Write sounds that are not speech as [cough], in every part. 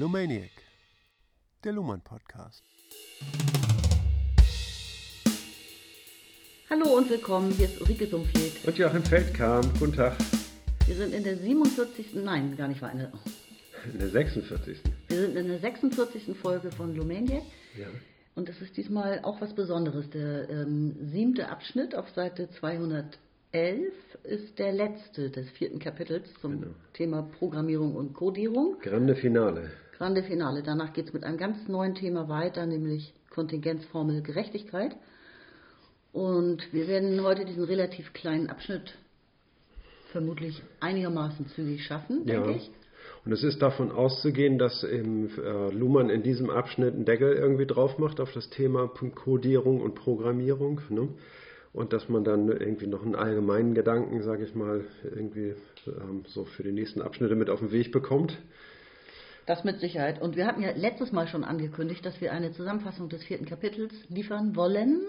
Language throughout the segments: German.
Lumaniac, der Luhmann Podcast. Hallo und willkommen, hier ist Ulrike Sumpflied. Und Joachim Feldkamp, guten Tag. Wir sind in der 47. Nein, gar nicht wahr. In der, In der 46. wir sind in der 46. Folge von Lumaniac. Ja. Und es ist diesmal auch was Besonderes. Der ähm, siebte Abschnitt auf Seite 211 ist der letzte des vierten Kapitels zum Genau. Thema Programmierung und Codierung. Grande Finale. Grande Finale. Danach geht es mit einem ganz neuen Thema weiter, nämlich Kontingenzformel Gerechtigkeit. Und wir werden heute diesen relativ kleinen Abschnitt vermutlich einigermaßen zügig schaffen, Ja. denke ich. Und es ist davon auszugehen, dass im, äh, Luhmann in diesem Abschnitt einen Deckel irgendwie drauf macht auf das Thema Codierung und Programmierung. Ne? Und dass man dann irgendwie noch einen allgemeinen Gedanken, sage ich mal, irgendwie ähm, so für die nächsten Abschnitte mit auf den Weg bekommt. Das mit Sicherheit. Und wir hatten ja letztes Mal schon angekündigt, dass wir eine Zusammenfassung des vierten Kapitels liefern wollen.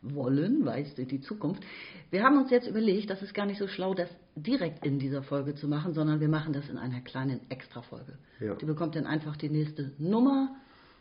Wollen, weiß die Zukunft. Wir haben uns jetzt überlegt, das ist gar nicht so schlau, das direkt in dieser Folge zu machen, sondern wir machen das in einer kleinen Extrafolge. Ja. Die bekommt dann einfach die nächste Nummer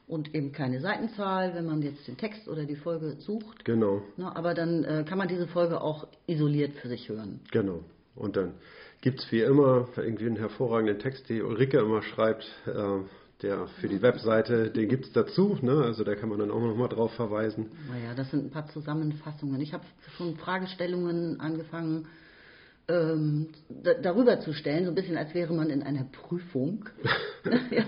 und eben keine Seitenzahl, wenn man jetzt den Text oder die Folge sucht. Genau. Na, aber dann äh, kann man diese Folge auch isoliert für sich hören. Genau. Und dann gibt es wie immer irgendwie einen hervorragenden Text, den Ulrike immer schreibt, äh, der für die Webseite, den gibt es dazu, ne? also da kann man dann auch nochmal drauf verweisen. Naja, das sind ein paar Zusammenfassungen. Ich habe schon Fragestellungen angefangen ähm, da, darüber zu stellen, so ein bisschen als wäre man in einer Prüfung. [laughs] [laughs] ja,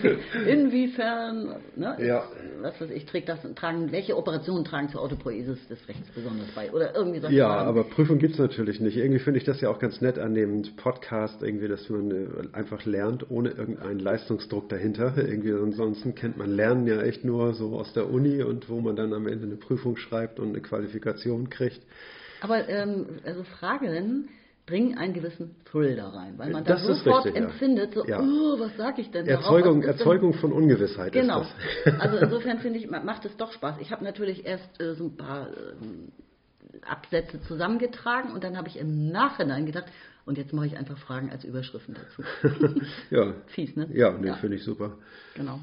so, inwiefern, ne, Ja. was weiß ich, trägt das, tragen, welche Operationen tragen zur Autopoiesis des Rechts besonders bei? Oder irgendwie solche Ja, Fragen. aber Prüfung gibt es natürlich nicht. Irgendwie finde ich das ja auch ganz nett an dem Podcast, irgendwie, dass man äh, einfach lernt, ohne irgendeinen Leistungsdruck dahinter. Irgendwie ansonsten kennt man Lernen ja echt nur so aus der Uni und wo man dann am Ende eine Prüfung schreibt und eine Qualifikation kriegt. Aber ähm, also Fragen bringen einen gewissen Thrill da rein, weil man da Das ist sofort richtig, ja. empfindet, so, Ja. oh, was sage ich denn darauf? Erzeugung, denn- Erzeugung von Ungewissheit Genau. ist das. Also [laughs] insofern finde ich, ma- macht es doch Spaß. Ich habe natürlich erst äh, so ein paar ähm, Absätze zusammengetragen und dann habe ich im Nachhinein gedacht, und jetzt mache ich einfach Fragen als Überschriften dazu. [laughs] ja. Fies, ne? Ja, nee, Ja. finde ich super. Genau.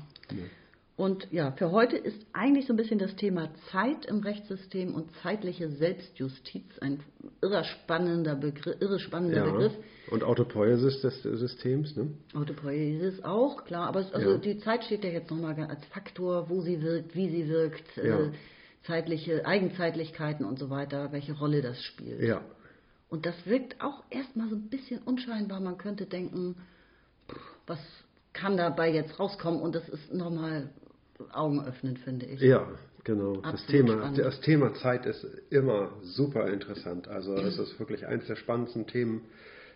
Und ja, für heute ist eigentlich so ein bisschen das Thema Zeit im Rechtssystem und zeitliche Selbstjustiz ein irre spannender Begriff. Irre spannender Ja. Begriff. Und Autopoiesis des Systems, ne? Autopoiesis auch, klar, aber es, also Ja. die Zeit steht ja jetzt nochmal als Faktor, wo sie wirkt, wie sie wirkt, Ja. äh, zeitliche Eigenzeitlichkeiten und so weiter, welche Rolle das spielt. Ja. Und das wirkt auch erstmal so ein bisschen unscheinbar. Man könnte denken, pff, was kann dabei jetzt rauskommen? Und das ist nochmal augenöffnend, finde ich. Ja, genau. Das Thema, spannend. das Thema Zeit ist immer super interessant. Also es ist wirklich eines der spannendsten Themen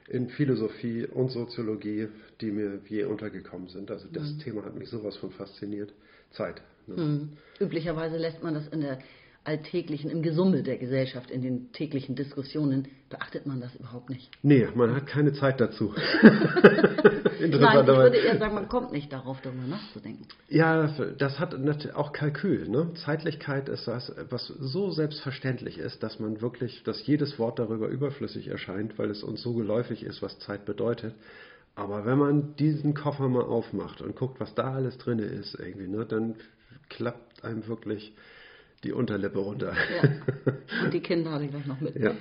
in Philosophie und Soziologie, die mir je untergekommen sind. Also das Thema hat mich sowas von fasziniert. Zeit. Ne? Hm. Üblicherweise lässt man das in der alltäglichen, im Gesumme der Gesellschaft, in den täglichen Diskussionen, beachtet man das überhaupt nicht. Nee, man hat keine Zeit dazu. [laughs] Nein, ich würde eher sagen, man kommt nicht darauf, darüber nachzudenken. Ja, das hat natürlich auch Kalkül. Ne? Zeitlichkeit ist das, was so selbstverständlich ist, dass man wirklich, dass jedes Wort darüber überflüssig erscheint, weil es uns so geläufig ist, was Zeit bedeutet. Aber wenn man diesen Koffer mal aufmacht und guckt, was da alles drin ist, irgendwie, ne, dann klappt einem wirklich die Unterlippe runter. Ja. [laughs] Und die Kinder habe ich gleich noch mit. Ja.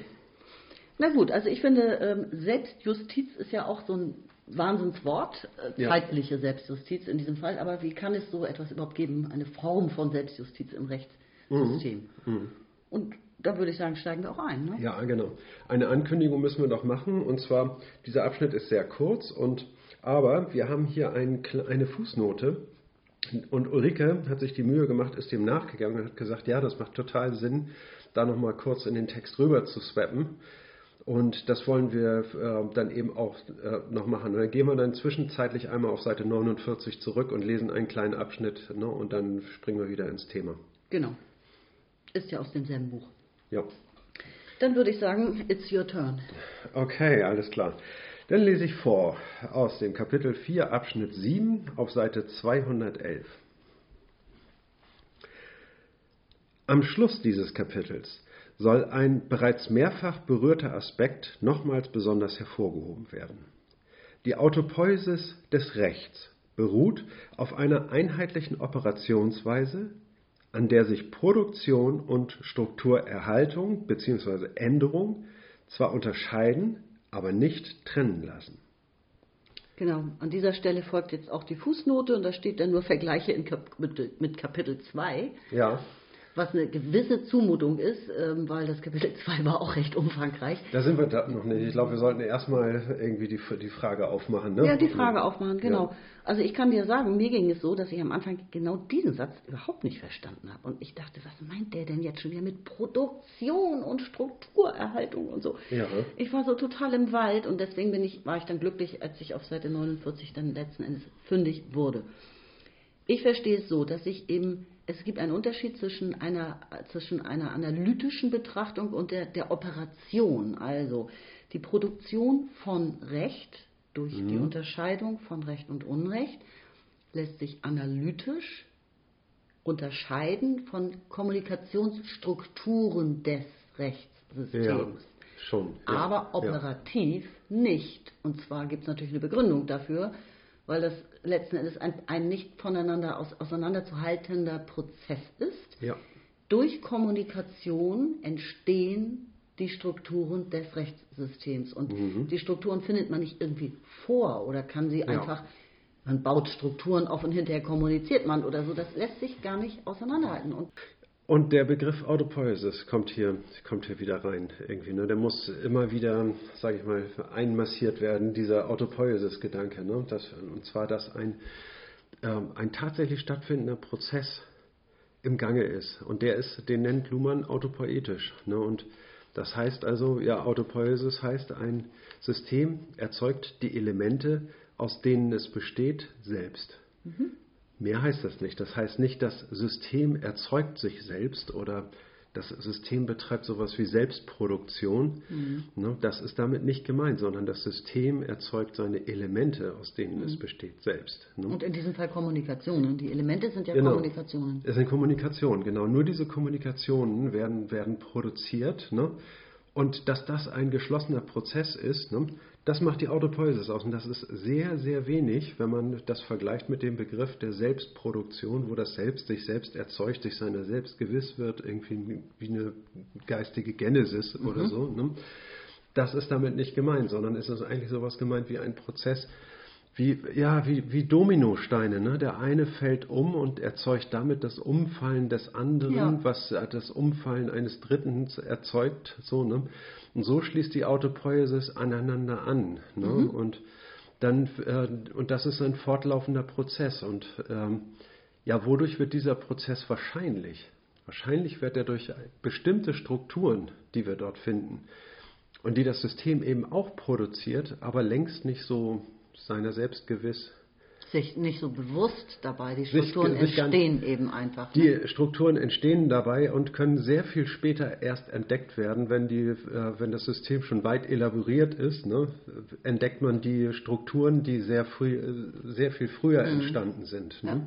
Na gut, also ich finde, ähm, Selbstjustiz ist ja auch so ein Wahnsinnswort, äh, Ja. zeitliche Selbstjustiz in diesem Fall. Aber wie kann es so etwas überhaupt geben, eine Form von Selbstjustiz im Rechtssystem? Und da würde ich sagen, steigen wir auch ein. Ne? Ja, genau. Eine Ankündigung müssen wir noch machen. Und zwar, dieser Abschnitt ist sehr kurz, und, aber wir haben hier ein, eine Fußnote. Und Ulrike hat sich die Mühe gemacht, ist dem nachgegangen und hat gesagt, ja, das macht total Sinn, da nochmal kurz in den Text rüber zu swappen. Und das wollen wir äh, dann eben auch äh, noch machen. Und dann gehen wir dann zwischenzeitlich einmal auf Seite 49 zurück und lesen einen kleinen Abschnitt ne, und dann springen wir wieder ins Thema. Genau. Ist ja aus demselben Buch. Ja. Dann würde ich sagen, it's your turn. Okay, alles klar. Dann lese ich vor aus dem Kapitel 4, Abschnitt 7 auf Seite 211. Am Schluss dieses Kapitels soll ein bereits mehrfach berührter Aspekt nochmals besonders hervorgehoben werden. Die Autopoiesis des Rechts beruht auf einer einheitlichen Operationsweise, an der sich Produktion und Strukturerhaltung bzw. Änderung zwar unterscheiden, aber nicht trennen lassen. Genau, an dieser Stelle folgt jetzt auch die Fußnote und da steht dann nur Vergleiche Kap mit, Kapitel 2. Ja was eine gewisse Zumutung ist, ähm, weil das Kapitel [laughs] 2 war auch recht umfangreich. Da sind wir da noch nicht. Ich glaube, wir sollten erstmal irgendwie die, die Frage aufmachen. Ne? Ja, die Frage aufmachen, genau. Ja. Also ich kann dir sagen, mir ging es so, dass ich am Anfang genau diesen Satz überhaupt nicht verstanden habe. Und ich dachte, was meint der denn jetzt schon wieder mit Produktion und Strukturerhaltung und so? Ja. Ich war so total im Wald und deswegen bin ich, war ich dann glücklich, als ich auf Seite 49 dann letzten Endes fündig wurde. Ich verstehe es so, dass ich eben es gibt einen Unterschied zwischen einer, zwischen einer analytischen Betrachtung und der, der Operation. Also die Produktion von Recht durch mhm. die Unterscheidung von Recht und Unrecht lässt sich analytisch unterscheiden von Kommunikationsstrukturen des Rechtssystems. Ja, schon. Ja, Aber operativ ja. nicht. Und zwar gibt es natürlich eine Begründung dafür weil das letzten Endes ein, ein nicht voneinander aus, auseinanderzuhaltender Prozess ist. Ja. Durch Kommunikation entstehen die Strukturen des Rechtssystems. Und mhm. die Strukturen findet man nicht irgendwie vor oder kann sie ja. einfach, man baut Strukturen auf und hinterher kommuniziert man oder so. Das lässt sich gar nicht auseinanderhalten. Und und der Begriff Autopoiesis kommt hier, kommt hier wieder rein irgendwie. Ne? Der muss immer wieder, sage ich mal, einmassiert werden, dieser Autopoiesis-Gedanke. Ne? und zwar, dass ein, ähm, ein tatsächlich stattfindender Prozess im Gange ist. Und der ist, den nennt Luhmann autopoetisch. Ne? Und das heißt also, ja, Autopoiesis heißt, ein System erzeugt die Elemente, aus denen es besteht, selbst. Mhm. Mehr heißt das nicht. Das heißt nicht, das System erzeugt sich selbst oder das System betreibt sowas wie Selbstproduktion. Mhm. Ne, das ist damit nicht gemeint, sondern das System erzeugt seine Elemente, aus denen mhm. es besteht, selbst. Ne? Und in diesem Fall Kommunikationen. Die Elemente sind ja genau. Kommunikationen. Es sind Kommunikationen, genau. Nur diese Kommunikationen werden, werden produziert. Ne? Und dass das ein geschlossener Prozess ist, ne? Das macht die Autopoiesis aus und das ist sehr, sehr wenig, wenn man das vergleicht mit dem Begriff der Selbstproduktion, wo das Selbst sich selbst erzeugt, sich seiner selbst gewiss wird, irgendwie wie eine geistige Genesis mhm. oder so. Ne? Das ist damit nicht gemeint, sondern es ist eigentlich sowas gemeint wie ein Prozess, wie, ja, wie, wie Dominosteine. Ne? Der eine fällt um und erzeugt damit das Umfallen des anderen, ja. was das Umfallen eines Dritten erzeugt. So, ne? Und so schließt die Autopoiesis aneinander an. Ne? Mhm. Und, dann, äh, und das ist ein fortlaufender Prozess. Und ähm, ja, wodurch wird dieser Prozess wahrscheinlich? Wahrscheinlich wird er durch bestimmte Strukturen, die wir dort finden und die das System eben auch produziert, aber längst nicht so seiner selbst gewiss. Sich nicht so bewusst dabei. Die Strukturen sich, sich entstehen eben einfach. Ne? Die Strukturen entstehen dabei und können sehr viel später erst entdeckt werden, wenn, die, äh, wenn das System schon weit elaboriert ist. Ne? Entdeckt man die Strukturen, die sehr, früh, äh, sehr viel früher mhm. entstanden sind. Ne? Ja.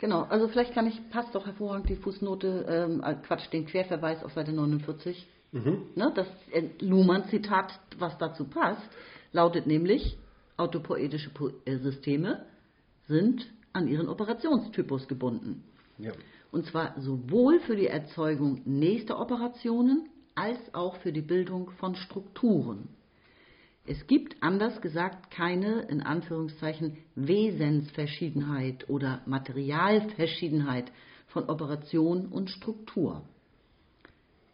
Genau, also vielleicht kann ich, passt doch hervorragend die Fußnote, ähm, äh, Quatsch, den Querverweis auf Seite 49. Mhm. Ne, das äh, Luhmann-Zitat, was dazu passt, lautet nämlich, autopoetische äh, Systeme sind an ihren Operationstypus gebunden. Ja. Und zwar sowohl für die Erzeugung nächster Operationen als auch für die Bildung von Strukturen. Es gibt anders gesagt keine in Anführungszeichen Wesensverschiedenheit oder Materialverschiedenheit von Operation und Struktur.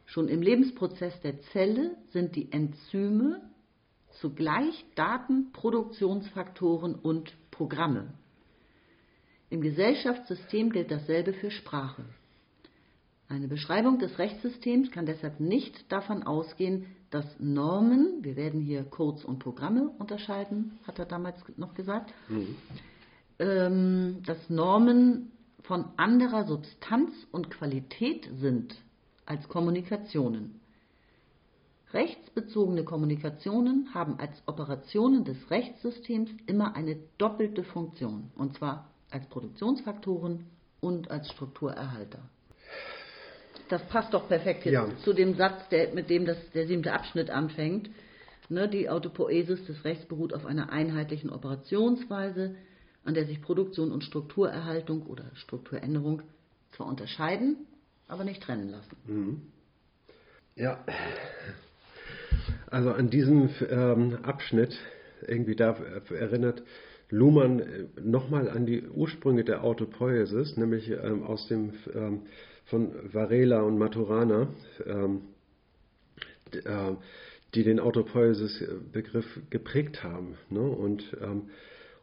Schon im Lebensprozess der Zelle sind die Enzyme zugleich Daten, Produktionsfaktoren und Programme. Im Gesellschaftssystem gilt dasselbe für Sprache. Eine Beschreibung des Rechtssystems kann deshalb nicht davon ausgehen, dass Normen, wir werden hier Codes und Programme unterscheiden, hat er damals noch gesagt, mhm. ähm, dass Normen von anderer Substanz und Qualität sind als Kommunikationen. Rechtsbezogene Kommunikationen haben als Operationen des Rechtssystems immer eine doppelte Funktion, und zwar als Produktionsfaktoren und als Strukturerhalter. Das passt doch perfekt ja. zu dem Satz, der, mit dem das, der siebte Abschnitt anfängt. Ne, die Autopoesis des Rechts beruht auf einer einheitlichen Operationsweise, an der sich Produktion und Strukturerhaltung oder Strukturänderung zwar unterscheiden, aber nicht trennen lassen. Mhm. Ja, also an diesen ähm, Abschnitt irgendwie da erinnert Luhmann äh, nochmal an die Ursprünge der Autopoiesis, nämlich ähm, aus dem ähm, von Varela und Maturana, ähm, äh, die den Autopoiesis-Begriff geprägt haben. Ne? Und, ähm,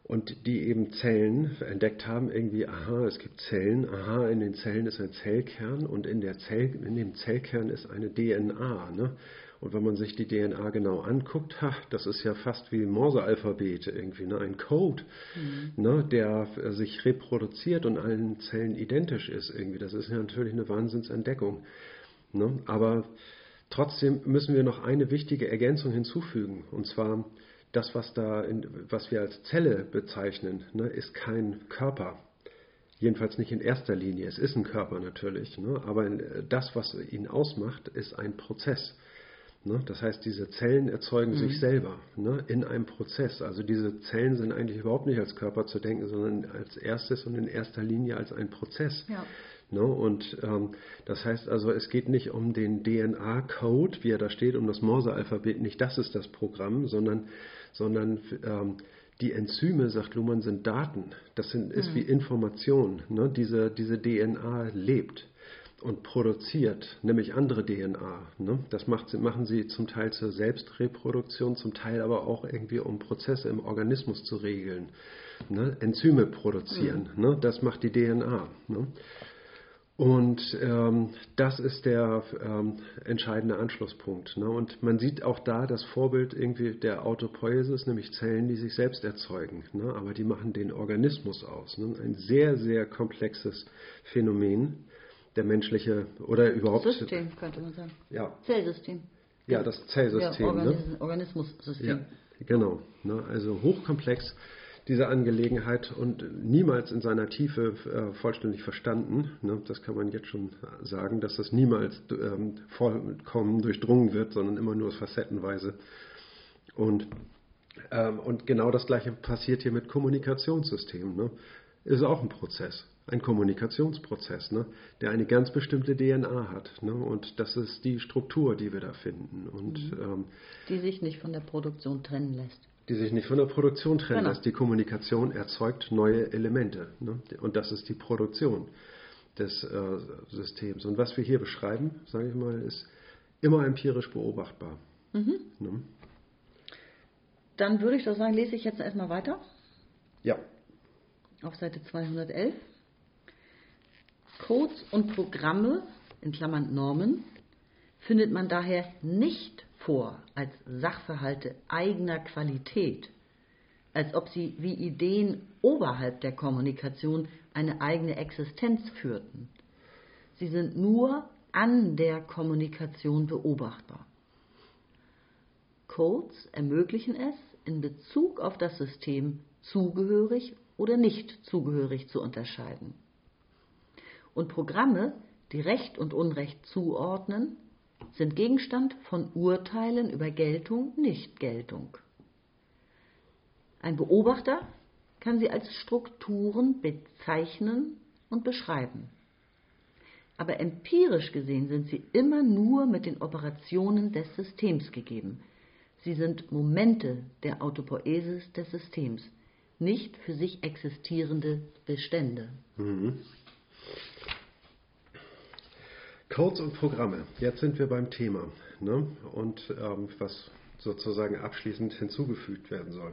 und die eben Zellen entdeckt haben, irgendwie, aha, es gibt Zellen, aha, in den Zellen ist ein Zellkern und in, der Zell, in dem Zellkern ist eine DNA. Ne? Und wenn man sich die DNA genau anguckt, ha, das ist ja fast wie Morse-Alphabet irgendwie, ne? ein Code, mhm. ne? der sich reproduziert und allen Zellen identisch ist irgendwie. Das ist ja natürlich eine Wahnsinnsentdeckung. Ne? Aber trotzdem müssen wir noch eine wichtige Ergänzung hinzufügen. Und zwar, das, was, da in, was wir als Zelle bezeichnen, ne, ist kein Körper. Jedenfalls nicht in erster Linie. Es ist ein Körper natürlich, ne? aber das, was ihn ausmacht, ist ein Prozess. Ne? Das heißt, diese Zellen erzeugen mhm. sich selber ne? in einem Prozess. Also diese Zellen sind eigentlich überhaupt nicht als Körper zu denken, sondern als erstes und in erster Linie als ein Prozess. Ja. Ne? Und ähm, das heißt also, es geht nicht um den DNA-Code, wie er da steht, um das Morse-Alphabet, nicht das ist das Programm, sondern, sondern ähm, die Enzyme, sagt Luhmann, sind Daten. Das sind, ist mhm. wie Information. Ne? Diese, diese DNA lebt und produziert, nämlich andere DNA. Ne? Das macht, machen sie zum Teil zur Selbstreproduktion, zum Teil aber auch irgendwie, um Prozesse im Organismus zu regeln. Ne? Enzyme produzieren, mhm. ne? das macht die DNA. Ne? Und ähm, das ist der ähm, entscheidende Anschlusspunkt. Ne? Und man sieht auch da das Vorbild irgendwie der Autopoiesis, nämlich Zellen, die sich selbst erzeugen. Ne? Aber die machen den Organismus aus. Ne? Ein sehr, sehr komplexes Phänomen der menschliche oder überhaupt. System könnte man sagen. Ja. Zellsystem. Ja, das Zellsystem. Ja, Organis ne? Organismussystem. Ja, genau. Ne? Also hochkomplex diese Angelegenheit und niemals in seiner Tiefe äh, vollständig verstanden. Ne? Das kann man jetzt schon sagen, dass das niemals ähm, vollkommen durchdrungen wird, sondern immer nur facettenweise. Und, ähm, und genau das Gleiche passiert hier mit Kommunikationssystemen. Ne? Ist auch ein Prozess ein Kommunikationsprozess, ne, der eine ganz bestimmte DNA hat. Ne, und das ist die Struktur, die wir da finden. Und, mhm. ähm, die sich nicht von der Produktion trennen lässt. Die sich nicht von der Produktion trennen genau. lässt. Die Kommunikation erzeugt neue Elemente. Ne, und das ist die Produktion des äh, Systems. Und was wir hier beschreiben, sage ich mal, ist immer empirisch beobachtbar. Mhm. Ne? Dann würde ich doch sagen, lese ich jetzt erstmal weiter. Ja. Auf Seite 211. Codes und Programme, in Klammern Normen, findet man daher nicht vor als Sachverhalte eigener Qualität, als ob sie wie Ideen oberhalb der Kommunikation eine eigene Existenz führten. Sie sind nur an der Kommunikation beobachtbar. Codes ermöglichen es, in Bezug auf das System zugehörig oder nicht zugehörig zu unterscheiden und Programme, die Recht und Unrecht zuordnen, sind Gegenstand von Urteilen über Geltung, Nichtgeltung. Ein Beobachter kann sie als Strukturen bezeichnen und beschreiben. Aber empirisch gesehen sind sie immer nur mit den Operationen des Systems gegeben. Sie sind Momente der Autopoiesis des Systems, nicht für sich existierende Bestände. Mhm. Codes und Programme. Jetzt sind wir beim Thema ne? und ähm, was sozusagen abschließend hinzugefügt werden soll.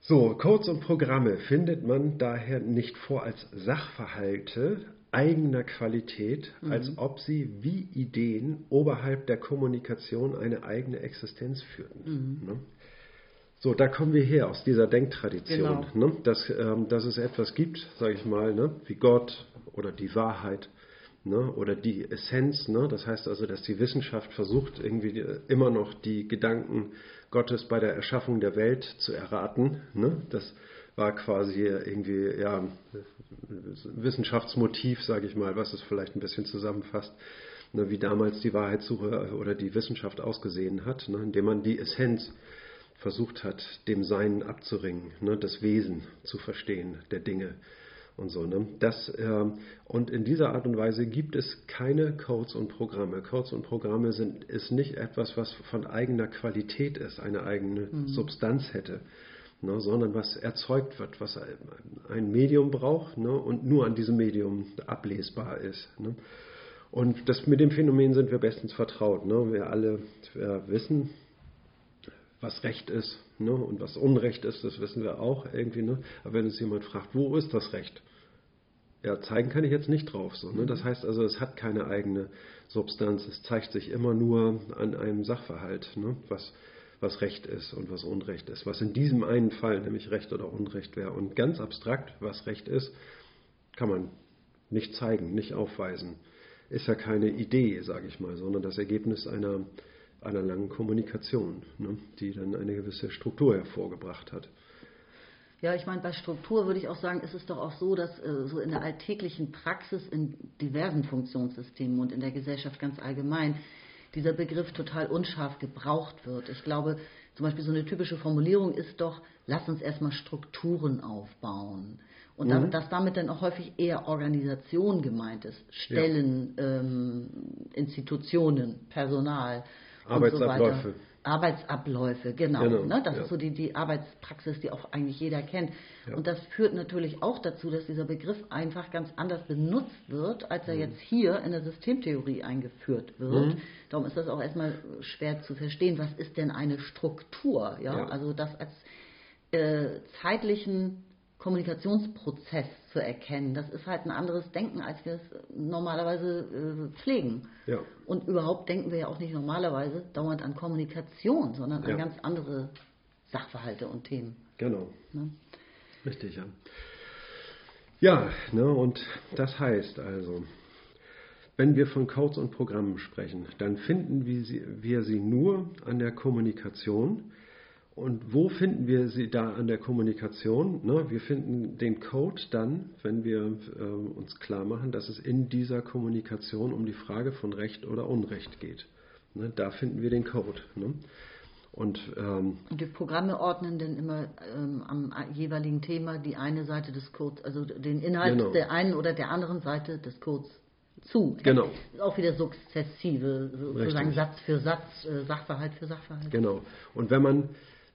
So, Codes und Programme findet man daher nicht vor als Sachverhalte eigener Qualität, mhm. als ob sie wie Ideen oberhalb der Kommunikation eine eigene Existenz führten. Mhm. Ne? So, da kommen wir her aus dieser Denktradition, genau. ne? dass, ähm, dass es etwas gibt, sage ich mal, ne? wie Gott oder die Wahrheit ne, oder die Essenz. Ne, das heißt also, dass die Wissenschaft versucht, irgendwie immer noch die Gedanken Gottes bei der Erschaffung der Welt zu erraten. Ne. Das war quasi irgendwie ja, Wissenschaftsmotiv, sage ich mal, was es vielleicht ein bisschen zusammenfasst, ne, wie damals die Wahrheitssuche oder die Wissenschaft ausgesehen hat, ne, indem man die Essenz versucht hat, dem Sein abzuringen, ne, das Wesen zu verstehen der Dinge und so. Ne? Das, äh, und in dieser Art und Weise gibt es keine Codes und Programme. Codes und Programme sind, ist nicht etwas, was von eigener Qualität ist, eine eigene mhm. Substanz hätte, ne? sondern was erzeugt wird, was ein Medium braucht ne? und nur an diesem Medium ablesbar ist. Ne? Und das, mit dem Phänomen sind wir bestens vertraut. Ne? Wir alle wir wissen, was Recht ist ne? und was Unrecht ist, das wissen wir auch irgendwie. Ne? Aber wenn uns jemand fragt, wo ist das Recht? Ja, zeigen kann ich jetzt nicht drauf. So, ne? Das heißt also, es hat keine eigene Substanz. Es zeigt sich immer nur an einem Sachverhalt, ne? was, was Recht ist und was Unrecht ist. Was in diesem einen Fall nämlich Recht oder Unrecht wäre. Und ganz abstrakt, was Recht ist, kann man nicht zeigen, nicht aufweisen. Ist ja keine Idee, sage ich mal, sondern das Ergebnis einer einer langen Kommunikation, ne, die dann eine gewisse Struktur hervorgebracht hat. Ja, ich meine, bei Struktur würde ich auch sagen, ist es doch auch so, dass äh, so in der alltäglichen Praxis in diversen Funktionssystemen und in der Gesellschaft ganz allgemein dieser Begriff total unscharf gebraucht wird. Ich glaube, zum Beispiel so eine typische Formulierung ist doch, lass uns erstmal Strukturen aufbauen. Und mhm. da, dass damit dann auch häufig eher Organisation gemeint ist, Stellen, ja. ähm, Institutionen, Personal. Arbeitsabläufe. So Arbeitsabläufe, genau. genau ne? Das ja. ist so die, die Arbeitspraxis, die auch eigentlich jeder kennt. Ja. Und das führt natürlich auch dazu, dass dieser Begriff einfach ganz anders benutzt wird, als er mhm. jetzt hier in der Systemtheorie eingeführt wird. Mhm. Darum ist das auch erstmal schwer zu verstehen. Was ist denn eine Struktur? Ja, ja. also das als äh, zeitlichen Kommunikationsprozess zu erkennen. Das ist halt ein anderes Denken, als wir es normalerweise äh, pflegen. Ja. Und überhaupt denken wir ja auch nicht normalerweise dauernd an Kommunikation, sondern an ja. ganz andere Sachverhalte und Themen. Genau. Ne? Richtig, ja. Ja, ne, und das heißt also, wenn wir von Codes und Programmen sprechen, dann finden wir sie, wir sie nur an der Kommunikation und wo finden wir sie da an der Kommunikation? Ne? Wir finden den Code dann, wenn wir äh, uns klar machen, dass es in dieser Kommunikation um die Frage von Recht oder Unrecht geht. Ne? Da finden wir den Code. Ne? Und, ähm, und, die Programme ordnen dann immer ähm, am jeweiligen Thema die eine Seite des Codes, also den Inhalt genau. der einen oder der anderen Seite des Codes zu. Genau. Auch wieder sukzessive, sozusagen Richtig. Satz für Satz, äh, Sachverhalt für Sachverhalt. Genau. Und wenn man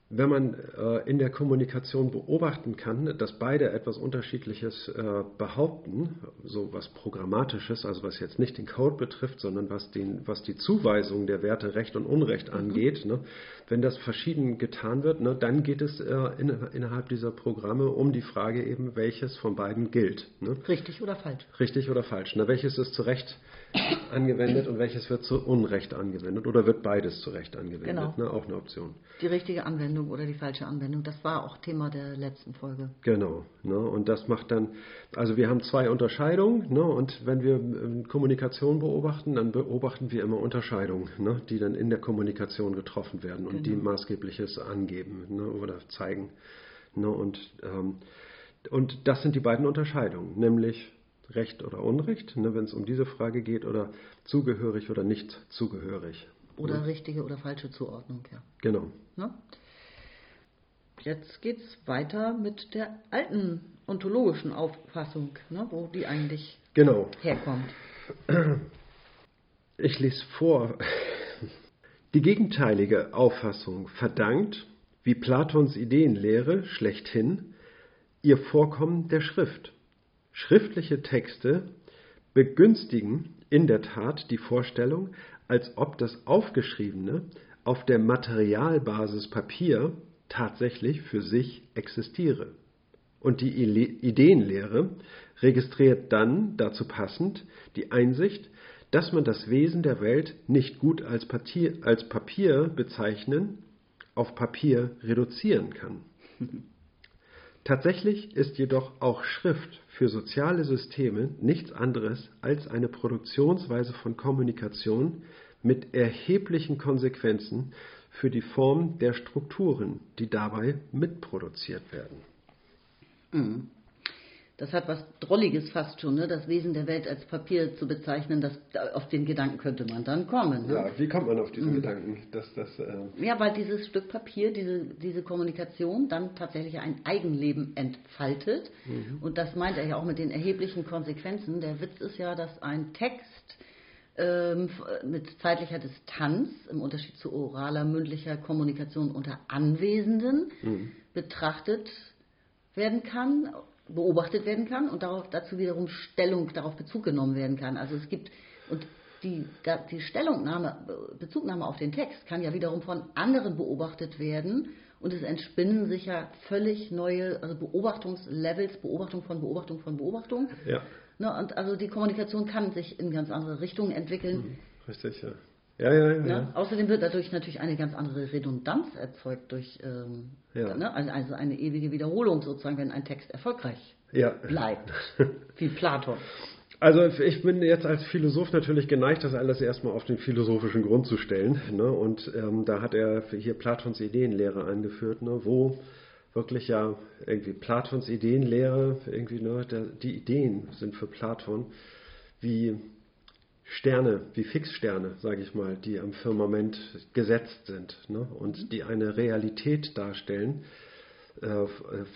wenn man äh, in der Kommunikation beobachten kann, dass beide etwas Unterschiedliches äh, behaupten, so was Programmatisches, also was jetzt nicht den Code betrifft, sondern was, den, was die Zuweisung der Werte Recht und Unrecht mhm. angeht, mhm. ne, wenn das verschieden getan wird, ne, dann geht es äh, in, innerhalb dieser Programme um die Frage eben, welches von beiden gilt. Ne? Richtig oder falsch. Richtig oder falsch. Ne? Welches ist zu Recht angewendet und welches wird zu Unrecht angewendet oder wird beides zu Recht angewendet? Genau. Ne? Auch eine Option. Die richtige Anwendung oder die falsche Anwendung, das war auch Thema der letzten Folge. Genau. Ne? Und das macht dann, also wir haben zwei Unterscheidungen ne? und wenn wir ähm, Kommunikation beobachten, dann beobachten wir immer Unterscheidungen, ne? die dann in der Kommunikation getroffen werden und genau. die maßgebliches angeben ne? oder zeigen. Ne? Und, ähm, und das sind die beiden Unterscheidungen, nämlich Recht oder Unrecht, ne, wenn es um diese Frage geht, oder zugehörig oder nicht zugehörig. Oder ne? richtige oder falsche Zuordnung, ja. Genau. Ne? Jetzt geht es weiter mit der alten ontologischen Auffassung, ne, wo die eigentlich genau. herkommt. [clears throat] Ich lese vor. [laughs] Die gegenteilige Auffassung verdankt, wie Platons Ideenlehre schlechthin, ihr Vorkommen der Schrift. Schriftliche Texte begünstigen in der Tat die Vorstellung, als ob das Aufgeschriebene auf der Materialbasis Papier tatsächlich für sich existiere. Und die Ideenlehre registriert dann dazu passend die Einsicht, dass man das Wesen der Welt nicht gut als Papier, als Papier bezeichnen, auf Papier reduzieren kann. [laughs] Tatsächlich ist jedoch auch Schrift für soziale Systeme nichts anderes als eine Produktionsweise von Kommunikation mit erheblichen Konsequenzen für die Form der Strukturen, die dabei mitproduziert werden. Mhm. Das hat was Drolliges fast schon, ne? das Wesen der Welt als Papier zu bezeichnen, das, auf den Gedanken könnte man dann kommen. Ne? Ja, wie kommt man auf diesen mhm. Gedanken? Dass das, äh ja, weil dieses Stück Papier, diese, diese Kommunikation dann tatsächlich ein Eigenleben entfaltet. Mhm. Und das meint er ja auch mit den erheblichen Konsequenzen. Der Witz ist ja, dass ein Text ähm, mit zeitlicher Distanz, im Unterschied zu oraler, mündlicher Kommunikation unter Anwesenden, mhm. betrachtet werden kann beobachtet werden kann und darauf, dazu wiederum Stellung, darauf Bezug genommen werden kann. Also es gibt, und die, die Stellungnahme, Bezugnahme auf den Text kann ja wiederum von anderen beobachtet werden und es entspinnen sich ja völlig neue also Beobachtungslevels, Beobachtung von Beobachtung von Beobachtung. Ja. Ne, und also die Kommunikation kann sich in ganz andere Richtungen entwickeln. Mhm, richtig, ja. Ja, ja, ja, ne? Außerdem wird dadurch natürlich eine ganz andere Redundanz erzeugt durch ähm, ja. ne? also, also eine ewige Wiederholung sozusagen, wenn ein Text erfolgreich ja. bleibt, [laughs] wie Platon. Also ich bin jetzt als Philosoph natürlich geneigt, das alles erstmal auf den philosophischen Grund zu stellen. Ne? Und ähm, da hat er hier Platons Ideenlehre angeführt, ne? wo wirklich ja irgendwie Platons Ideenlehre, irgendwie ne, der, die Ideen sind für Platon wie Sterne, wie Fixsterne, sage ich mal, die am Firmament gesetzt sind ne? und die eine Realität darstellen äh,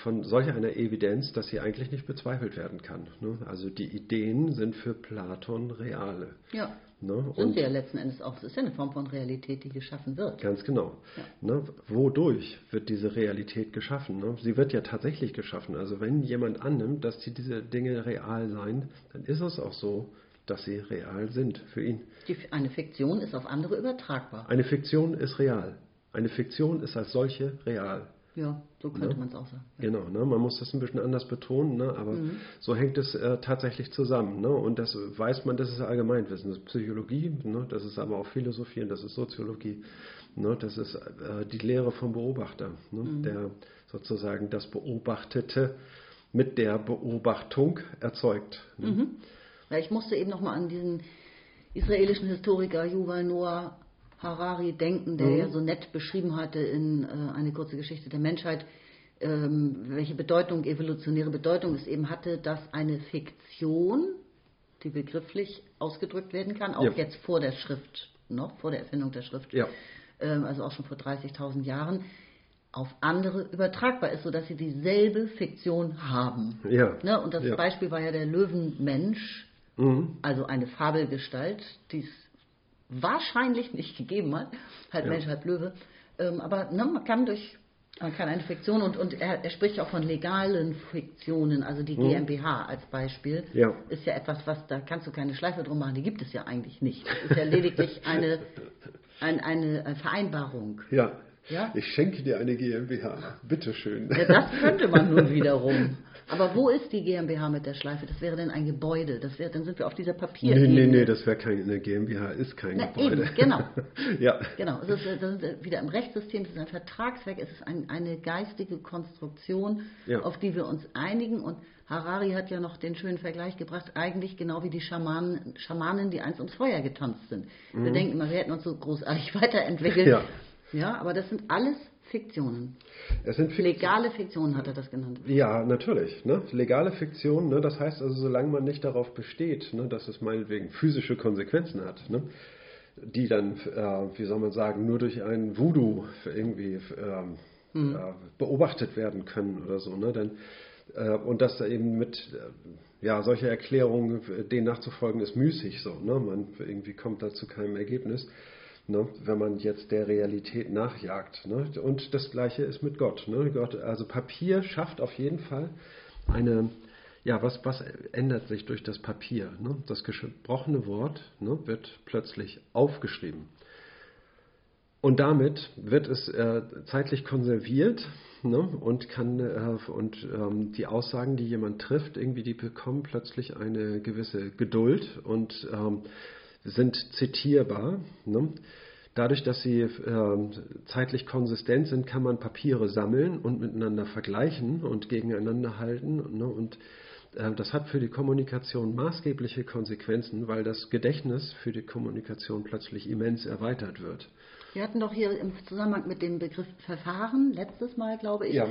von solch einer Evidenz, dass sie eigentlich nicht bezweifelt werden kann. Ne? Also die Ideen sind für Platon reale. Ja. Ne? Sind sie ja letzten Endes auch. Es ist ja eine Form von Realität, die geschaffen wird. Ganz genau. Ja. Ne? Wodurch wird diese Realität geschaffen? Ne? Sie wird ja tatsächlich geschaffen. Also wenn jemand annimmt, dass die, diese Dinge real seien, dann ist es auch so, dass sie real sind für ihn. Die, eine Fiktion ist auf andere übertragbar. Eine Fiktion ist real. Eine Fiktion ist als solche real. Ja, so könnte ne? man es auch sagen. Ja. Genau, ne? man muss das ein bisschen anders betonen, ne? aber mhm. so hängt es äh, tatsächlich zusammen. Ne? Und das weiß man, das ist Allgemeinwissen, das ist Psychologie, ne? das ist aber auch Philosophie und das ist Soziologie. Ne? Das ist äh, die Lehre vom Beobachter, ne? mhm. der sozusagen das Beobachtete mit der Beobachtung erzeugt. Ne? Mhm. Ja, ich musste eben nochmal an diesen israelischen Historiker Yuval Noah Harari denken, der mhm. ja so nett beschrieben hatte in äh, eine kurze Geschichte der Menschheit, ähm, welche Bedeutung, evolutionäre Bedeutung es eben hatte, dass eine Fiktion, die begrifflich ausgedrückt werden kann, auch ja. jetzt vor der Schrift, noch vor der Erfindung der Schrift, ja. ähm, also auch schon vor 30.000 Jahren, auf andere übertragbar ist, sodass sie dieselbe Fiktion haben. Ja. Ne? Und das. Beispiel war ja der Löwenmensch, mhm. also eine Fabelgestalt, die es wahrscheinlich nicht gegeben hat, halb ja. Mensch, halb Löwe. Ähm, aber ne, man kann durch man kann eine Fiktion und, und er, er, spricht auch von legalen Fiktionen, also die mhm. GmbH als Beispiel, ja. ist ja etwas, was da kannst du keine Schleife drum machen, die gibt es ja eigentlich nicht. Das ist ja lediglich eine, ein, eine Vereinbarung. Ja. ja. Ich schenke dir eine GmbH. Bitteschön. Ja, das könnte man nun wiederum. Aber wo ist die GmbH mit der Schleife? Das wäre dann ein Gebäude. Das wäre, dann sind wir auf dieser Papier. Nee, nee, nee, das wäre keine GmbH, ist kein Na, Gebäude. Eben, genau. [laughs] ja. Genau. Es ist, das ist wieder im Rechtssystem, es ist ein Vertragswerk, es ist ein, eine geistige Konstruktion, ja. auf die wir uns einigen. Und Harari hat ja noch den schönen Vergleich gebracht, eigentlich genau wie die Schamanen, Schamanen die einst ums Feuer getanzt sind. Mhm. Wir denken immer, wir hätten uns so großartig [laughs] weiterentwickelt. Ja. Ja, aber das sind alles Fiktionen. Es sind Fikt Legale Fiktionen hat er das genannt. Ja, natürlich. Ne? Legale Fiktion, ne? das heißt also, solange man nicht darauf besteht, ne, dass es meinetwegen physische Konsequenzen hat, ne? die dann, äh, wie soll man sagen, nur durch einen Voodoo irgendwie äh, mhm. äh, beobachtet werden können oder so, ne? Dann, äh, und das eben mit äh, ja, solche Erklärungen, denen nachzufolgen, ist müßig so. Ne? Man irgendwie kommt da zu keinem Ergebnis ne, wenn man jetzt der Realität nachjagt. Ne? Und das Gleiche ist mit Gott, ne? Gott. Also Papier schafft auf jeden Fall eine, ja, was, was ändert sich durch das Papier? Ne? Das gesprochene Wort ne, wird plötzlich aufgeschrieben. Und damit wird es äh, zeitlich konserviert ne, und kann äh, und ähm, die Aussagen, die jemand trifft, irgendwie die bekommen plötzlich eine gewisse Geduld und ähm, sind zitierbar. Ne? Dadurch, dass sie äh, zeitlich konsistent sind, kann man Papiere sammeln und miteinander vergleichen und gegeneinander halten. Ne? Und äh, das hat für die Kommunikation maßgebliche Konsequenzen, weil das Gedächtnis für die Kommunikation plötzlich immens erweitert wird. Wir hatten doch hier im Zusammenhang mit dem Begriff Verfahren letztes Mal, glaube ich, ja.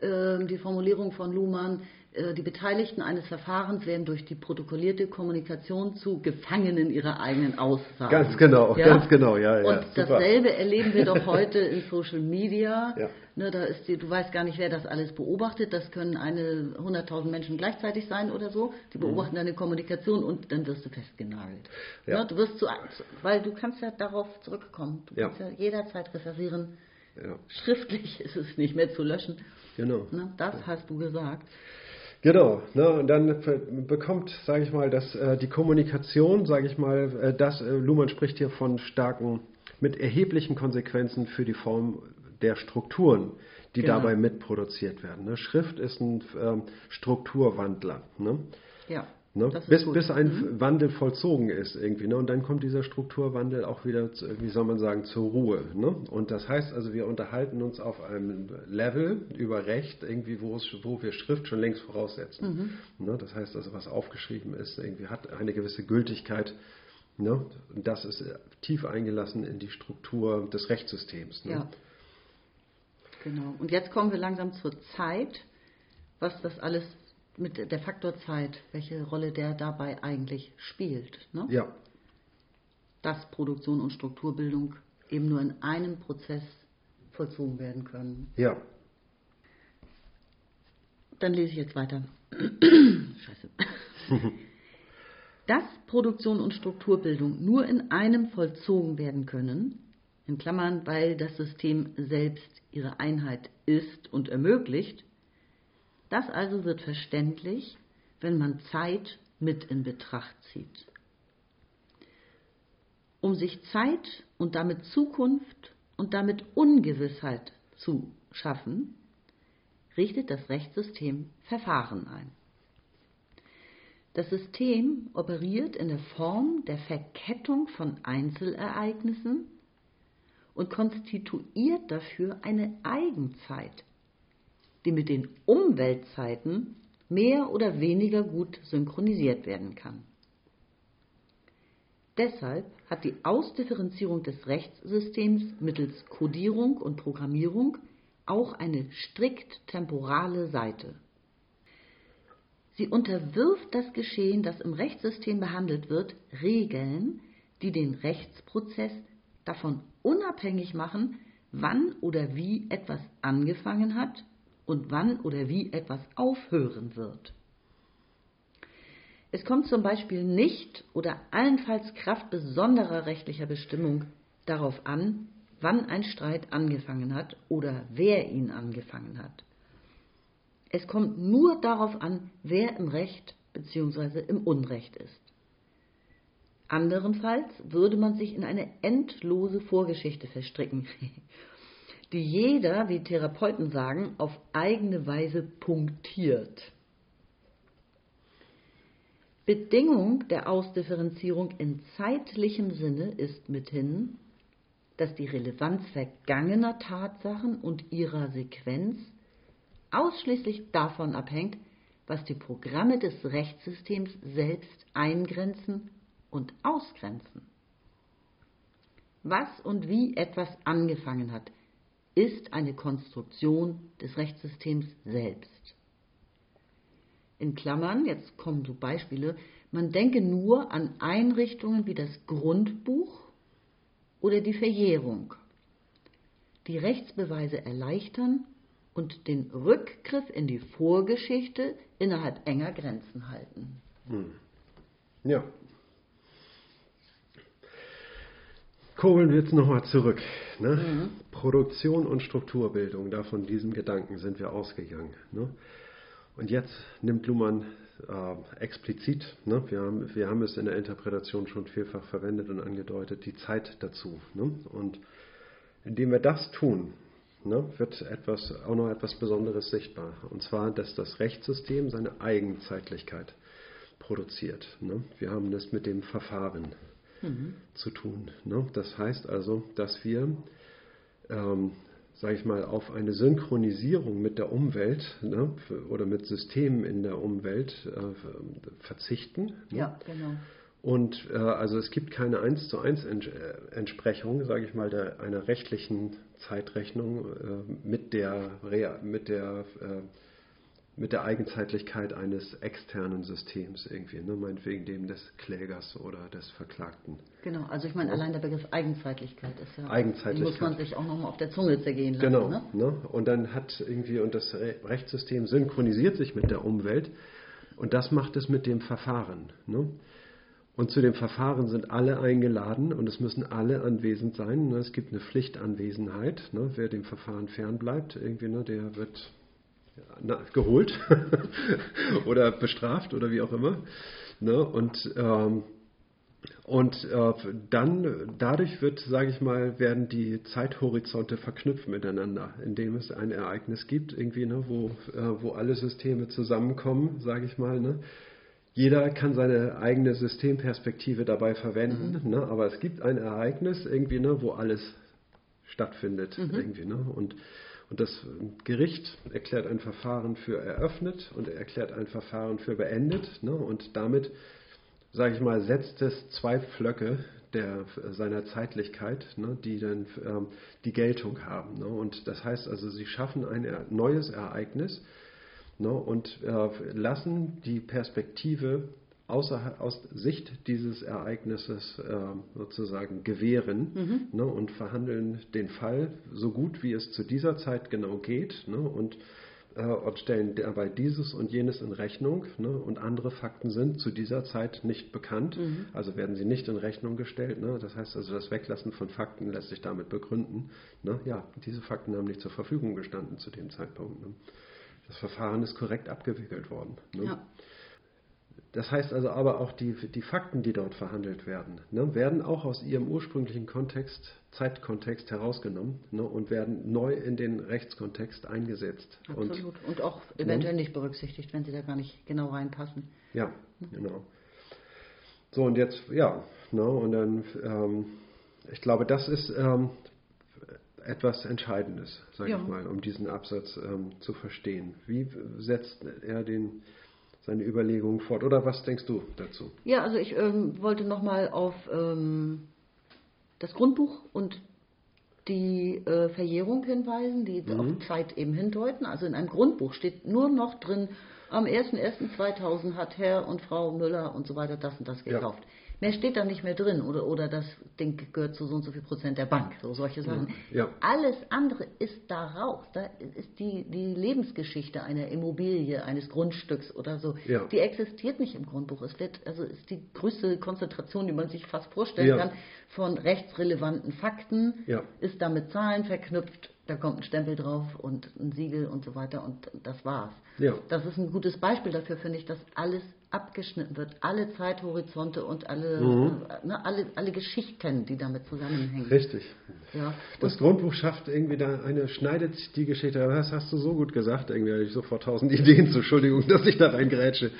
äh, die Formulierung von Luhmann, die Beteiligten eines Verfahrens werden durch die protokollierte Kommunikation zu Gefangenen ihrer eigenen Aussagen. Ganz genau, ja? ganz genau, ja. ja Und super. dasselbe erleben wir doch heute in Social Media. [laughs] Ja. Ne, da ist die, du weißt gar nicht, wer das alles beobachtet. Das können eine 100.000 Menschen gleichzeitig sein oder so. Die beobachten deine Kommunikation und dann wirst du festgenagelt. Mhm. Ja. Ne, du wirst zu, weil du kannst ja darauf zurückkommen. Du kannst ja jederzeit referieren. Schriftlich [laughs] ist es nicht mehr zu löschen. genau. Ne, das hast du gesagt. Genau, ne, und dann be- bekommt, sage ich mal, dass äh, die Kommunikation, sage ich mal, äh, das, äh, Luhmann spricht hier von starken, mit erheblichen Konsequenzen für die Form der Strukturen, die Genau. dabei mitproduziert werden. Ne? Schrift ist ein ähm, Strukturwandler. Ne? Ja. Ne? Bis, gut. bis ein Mhm. Wandel vollzogen ist irgendwie. Ne? Und dann kommt dieser Strukturwandel auch wieder, zu, wie soll man sagen, zur Ruhe. Ne? Und das heißt also, wir unterhalten uns auf einem Level über Recht, irgendwie, wo, es, wo wir Schrift schon längst voraussetzen. Mhm. Ne? Das heißt also, was aufgeschrieben ist, irgendwie hat eine gewisse Gültigkeit. Ne? Und das ist äh, tief eingelassen in die Struktur des Rechtssystems. Ne? Ja. Genau. Und jetzt kommen wir langsam zur Zeit, was das alles mit der Faktor Zeit, welche Rolle der dabei eigentlich spielt. Ne? ja. Dass Produktion und Strukturbildung eben nur in einem Prozess vollzogen werden können. ja. Dann lese ich jetzt weiter. [clears throat] Scheiße. [laughs] Dass Produktion und Strukturbildung nur in einem vollzogen werden können, in Klammern, weil das System selbst ihre Einheit ist und ermöglicht, das also wird verständlich, wenn man Zeit mit in Betracht zieht. Um sich Zeit und damit Zukunft und damit Ungewissheit zu schaffen, richtet das Rechtssystem Verfahren ein. Das System operiert in der Form der Verkettung von Einzelereignissen und konstituiert dafür eine Eigenzeit, die mit den Umweltzeiten mehr oder weniger gut synchronisiert werden kann. Deshalb hat die Ausdifferenzierung des Rechtssystems mittels Codierung und Programmierung auch eine strikt temporale Seite. Sie unterwirft das Geschehen, das im Rechtssystem behandelt wird, Regeln, die den Rechtsprozess davon unabhängig machen, wann oder wie etwas angefangen hat und wann oder wie etwas aufhören wird. Es kommt zum Beispiel nicht oder allenfalls Kraft besonderer rechtlicher Bestimmung darauf an, wann ein Streit angefangen hat oder wer ihn angefangen hat. Es kommt nur darauf an, wer im Recht bzw. im Unrecht ist. Anderenfalls würde man sich in eine endlose Vorgeschichte verstricken, [laughs] die jeder, wie Therapeuten sagen, auf eigene Weise punktiert. Bedingung der Ausdifferenzierung in zeitlichem Sinne ist mithin, dass die Relevanz vergangener Tatsachen und ihrer Sequenz ausschließlich davon abhängt, was die Programme des Rechtssystems selbst eingrenzen und ausgrenzen. Was und wie etwas angefangen hat, ist eine Konstruktion des Rechtssystems selbst. In Klammern, jetzt kommen so Beispiele, man denke nur an Einrichtungen wie das Grundbuch oder die Verjährung, die Rechtsbeweise erleichtern und den Rückgriff in die Vorgeschichte innerhalb enger Grenzen halten. Ja. Kurbeln wir jetzt nochmal zurück. Ne? Produktion und Strukturbildung, da von diesem Gedanken sind wir ausgegangen. Ne? Und jetzt nimmt Luhmann äh, explizit, ne? wir, haben, wir haben es in der Interpretation schon vielfach verwendet und angedeutet, die Zeit dazu. Ne? Und indem wir das tun, ne, wird etwas, auch noch etwas Besonderes sichtbar. Und zwar, dass das Rechtssystem seine Eigenzeitlichkeit produziert. Ne? Wir haben das mit dem Verfahren zu tun. Ne? Das heißt also, dass wir, ähm, sage ich mal, auf eine Synchronisierung mit der Umwelt ne, oder mit Systemen in der Umwelt äh, verzichten. Ne? Ja, genau. Und äh, also es gibt keine 1 zu 1 Ents äh, Entsprechung, sage ich mal, der, einer rechtlichen Zeitrechnung äh, mit der, Rea mit der äh, mit der Eigenzeitlichkeit eines externen Systems irgendwie, ne? meinetwegen dem des Klägers oder des Verklagten. Genau, also ich meine, ja. allein der Begriff Eigenzeitlichkeit ist ja, Eigenzeitlichkeit. muss man sich auch nochmal auf der Zunge zergehen lassen. Genau, ne? Ne? und dann hat irgendwie, und das Rechtssystem synchronisiert sich mit der Umwelt und das macht es mit dem Verfahren. Ne? Und zu dem Verfahren sind alle eingeladen und es müssen alle anwesend sein. Ne? Es gibt eine Pflichtanwesenheit. Ne? Wer dem Verfahren fernbleibt, irgendwie, ne, der wird na, geholt [laughs] oder bestraft oder wie auch immer. Ne? Und, ähm, und äh, dann, dadurch wird, sage ich mal, werden die Zeithorizonte verknüpft miteinander, indem es ein Ereignis gibt, irgendwie, ne, wo, äh, wo alle Systeme zusammenkommen, sage ich mal. Ne? Jeder kann seine eigene Systemperspektive dabei verwenden, mhm. ne? aber es gibt ein Ereignis, irgendwie, ne, wo alles stattfindet. Mhm. Irgendwie, ne? und und das Gericht erklärt ein Verfahren für eröffnet und erklärt ein Verfahren für beendet. Ne? Und damit, sage ich mal, setzt es zwei Pflöcke der, seiner Zeitlichkeit, ne? die dann ähm, die Geltung haben. Ne? Und das heißt also, sie schaffen ein neues Ereignis ne? und äh, lassen die Perspektive außer, aus Sicht dieses Ereignisses äh, sozusagen gewähren mhm. ne, und verhandeln den Fall so gut, wie es zu dieser Zeit genau geht ne, und, äh, und stellen dabei dieses und jenes in Rechnung ne, und andere Fakten sind zu dieser Zeit nicht bekannt, mhm. also werden sie nicht in Rechnung gestellt. Ne, das heißt also, das Weglassen von Fakten lässt sich damit begründen. Ne, ja, diese Fakten haben nicht zur Verfügung gestanden zu dem Zeitpunkt. Ne. Das Verfahren ist korrekt abgewickelt worden. Ja. Das heißt also aber auch die, die Fakten, die dort verhandelt werden, ne, werden auch aus ihrem ursprünglichen Kontext, Zeitkontext herausgenommen ne, und werden neu in den Rechtskontext eingesetzt. Absolut. Und, und auch eventuell ne, nicht berücksichtigt, wenn sie da gar nicht genau reinpassen. Ja, genau. So, und jetzt, ja, ne, und dann, ähm, ich glaube, das ist ähm, etwas Entscheidendes, sage ja. ich mal, um diesen Absatz ähm, zu verstehen. Wie setzt er den seine Überlegungen fort. Oder was denkst du dazu? Ja, also ich ähm, wollte nochmal auf ähm, das Grundbuch und die äh, Verjährung hinweisen, die mhm. auf Zeit eben hindeuten. Also in einem Grundbuch steht nur noch drin, am 01.01.2000 hat Herr und Frau Müller und so weiter das und das gekauft. Ja. Mehr steht da nicht mehr drin oder, oder das Ding gehört zu so und so viel Prozent der Bank, so solche Sachen. Ja. Alles andere ist da raus. Da ist die, die Lebensgeschichte einer Immobilie, eines Grundstücks oder so, ja. die existiert nicht im Grundbuch. Es wird, also ist die größte Konzentration, die man sich fast vorstellen ja. kann, von rechtsrelevanten Fakten, ist da mit Zahlen verknüpft da kommt ein Stempel drauf und ein Siegel und so weiter und das war's. Ja. Das ist ein gutes Beispiel dafür, finde ich, dass alles abgeschnitten wird. Alle Zeithorizonte und alle, mhm. ne, alle, alle Geschichten, die damit zusammenhängen. Richtig. Ja. Das Grundbuch schafft irgendwie da eine, schneidet die Geschichte, das hast du so gut gesagt, irgendwie habe ich sofort tausend [laughs] Ideen zu, Entschuldigung, dass ich da reingrätsche.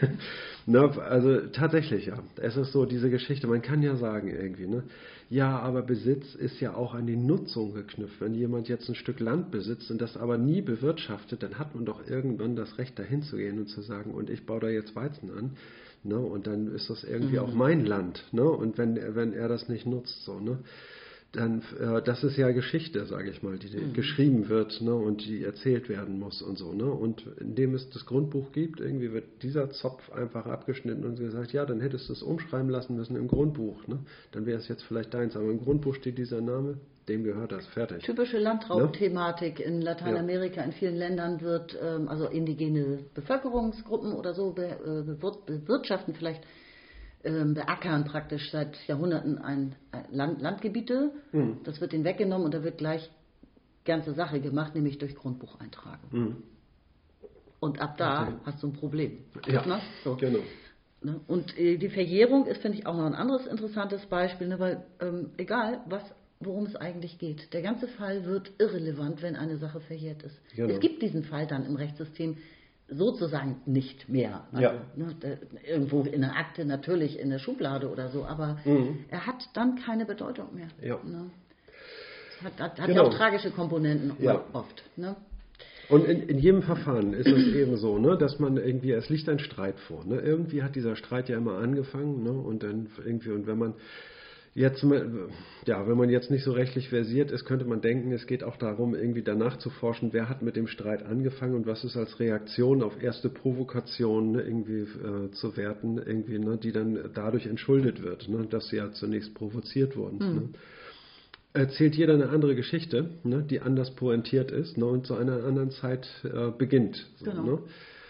Ja. [laughs] Na, also tatsächlich, ja. Es ist so, diese Geschichte, man kann ja sagen irgendwie, ne? Ja, aber Besitz ist ja auch an die Nutzung geknüpft. Wenn jemand jetzt ein Stück Land besitzt und das aber nie bewirtschaftet, dann hat man doch irgendwann das Recht, dahin zu gehen und zu sagen, und ich baue da jetzt Weizen an. Ne? Und dann ist das irgendwie mhm. auch mein Land. Ne? Und wenn, wenn er das nicht nutzt, so, ne? Dann äh, das ist ja Geschichte, sage ich mal, die mhm. geschrieben wird ne, und die erzählt werden muss und so. Ne? Und indem es das Grundbuch gibt, irgendwie wird dieser Zopf einfach abgeschnitten und gesagt, ja, dann hättest du es umschreiben lassen müssen im Grundbuch. Ne? Dann wäre es jetzt vielleicht deins, aber im Grundbuch steht dieser Name, dem gehört das, fertig. Typische Landraubthematik ne? in Lateinamerika, ja. in vielen Ländern wird, ähm, also indigene Bevölkerungsgruppen oder so be, äh, bewirtschaften vielleicht beackern praktisch seit Jahrhunderten ein, Land, Landgebiete. Mhm. Das wird ihnen weggenommen und da wird gleich ganze Sache gemacht, nämlich durch Grundbucheintragung. Mhm. Und ab da okay. hast du ein Problem. Ja, ne? so. genau. Ne? Und äh, die Verjährung ist, finde ich, auch noch ein anderes interessantes Beispiel, ne? weil ähm, egal, was, worum es eigentlich geht, der ganze Fall wird irrelevant, wenn eine Sache verjährt ist. Genau. Es gibt diesen Fall dann im Rechtssystem sozusagen nicht mehr. Also, ja. ne, irgendwo in der Akte, natürlich in der Schublade oder so, aber mhm. er hat dann keine Bedeutung mehr. Ja. Ne? Hat, hat, hat genau. ja auch tragische Komponenten ja. oft. Ne? Und in, in, jedem Verfahren ist es eben so, ne, dass man irgendwie, es liegt ein Streit vor. Ne? Irgendwie hat dieser Streit ja immer angefangen ne? und dann irgendwie, und wenn man Jetzt, ja, wenn man jetzt nicht so rechtlich versiert ist, könnte man denken, es geht auch darum, irgendwie danach zu forschen, wer hat mit dem Streit angefangen und was ist als Reaktion auf erste Provokationen irgendwie äh, zu werten, irgendwie, ne, die dann dadurch entschuldet wird, ne, dass sie ja zunächst provoziert wurden. Mhm. Ne. Erzählt jeder eine andere Geschichte, ne, die anders pointiert ist ne, und zu einer anderen Zeit äh, beginnt. So, genau.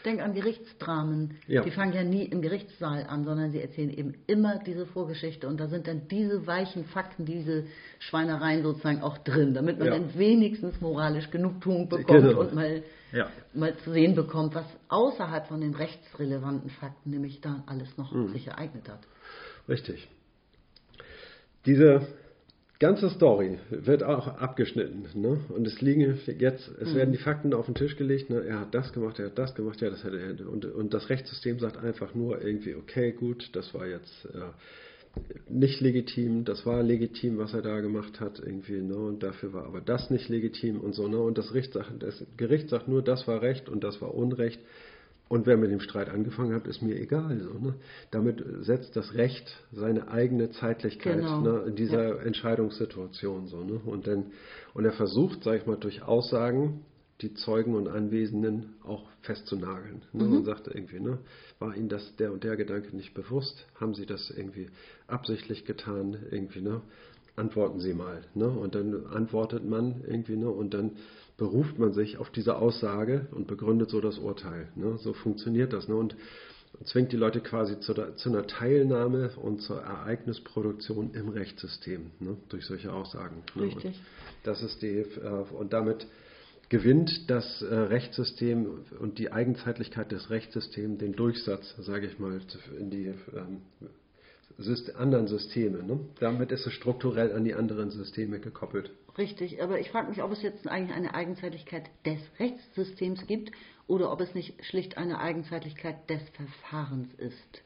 Denk an Gerichtsdramen. Ja. Die fangen ja nie im Gerichtssaal an, sondern sie erzählen eben immer diese Vorgeschichte. Und da sind dann diese weichen Fakten, diese Schweinereien sozusagen auch drin, damit man ja. dann wenigstens moralisch Genugtuung bekommt genau. und mal, ja. mal zu sehen bekommt, was außerhalb von den rechtsrelevanten Fakten nämlich da alles noch mhm. sich ereignet hat. Richtig. Diese ganze Story wird auch abgeschnitten. Ne? Und es liegen jetzt, es mhm. werden die Fakten auf den Tisch gelegt, ne? er hat das gemacht, er hat das gemacht, ja, das hat er. Und, und das Rechtssystem sagt einfach nur irgendwie, okay, gut, das war jetzt äh, nicht legitim, das war legitim, was er da gemacht hat, irgendwie, ne? Und dafür war aber das nicht legitim und so, ne? Und das, Gericht sagt, das Gericht sagt nur, das war Recht und das war Unrecht. Und wer mit dem Streit angefangen hat, ist mir egal. So, ne? Damit setzt das Recht seine eigene Zeitlichkeit genau. ne, in dieser ja. Entscheidungssituation. So, ne? und, dann, und er versucht, sage ich mal, durch Aussagen die Zeugen und Anwesenden auch festzunageln. Ne? Mhm. Und sagt irgendwie, ne, war Ihnen das der und der Gedanke nicht bewusst? Haben Sie das irgendwie absichtlich getan? Irgendwie, ne? Antworten Sie mal. Ne? Und dann antwortet man irgendwie, ne? und dann beruft man sich auf diese Aussage und begründet so das Urteil. Ne? So funktioniert das. Ne? Und zwingt die Leute quasi zu, der, zu, einer Teilnahme und zur Ereignisproduktion im Rechtssystem ne? durch solche Aussagen. Ne? Richtig. Und das ist die, äh, und damit gewinnt das äh, Rechtssystem und die Eigenzeitlichkeit des Rechtssystems den Durchsatz, sage ich mal, in die ähm, anderen Systeme. Ne? Damit ist es strukturell an die anderen Systeme gekoppelt. Richtig, aber ich frage mich, ob es jetzt eigentlich eine Eigenzeitlichkeit des Rechtssystems gibt oder ob es nicht schlicht eine Eigenzeitlichkeit des Verfahrens ist.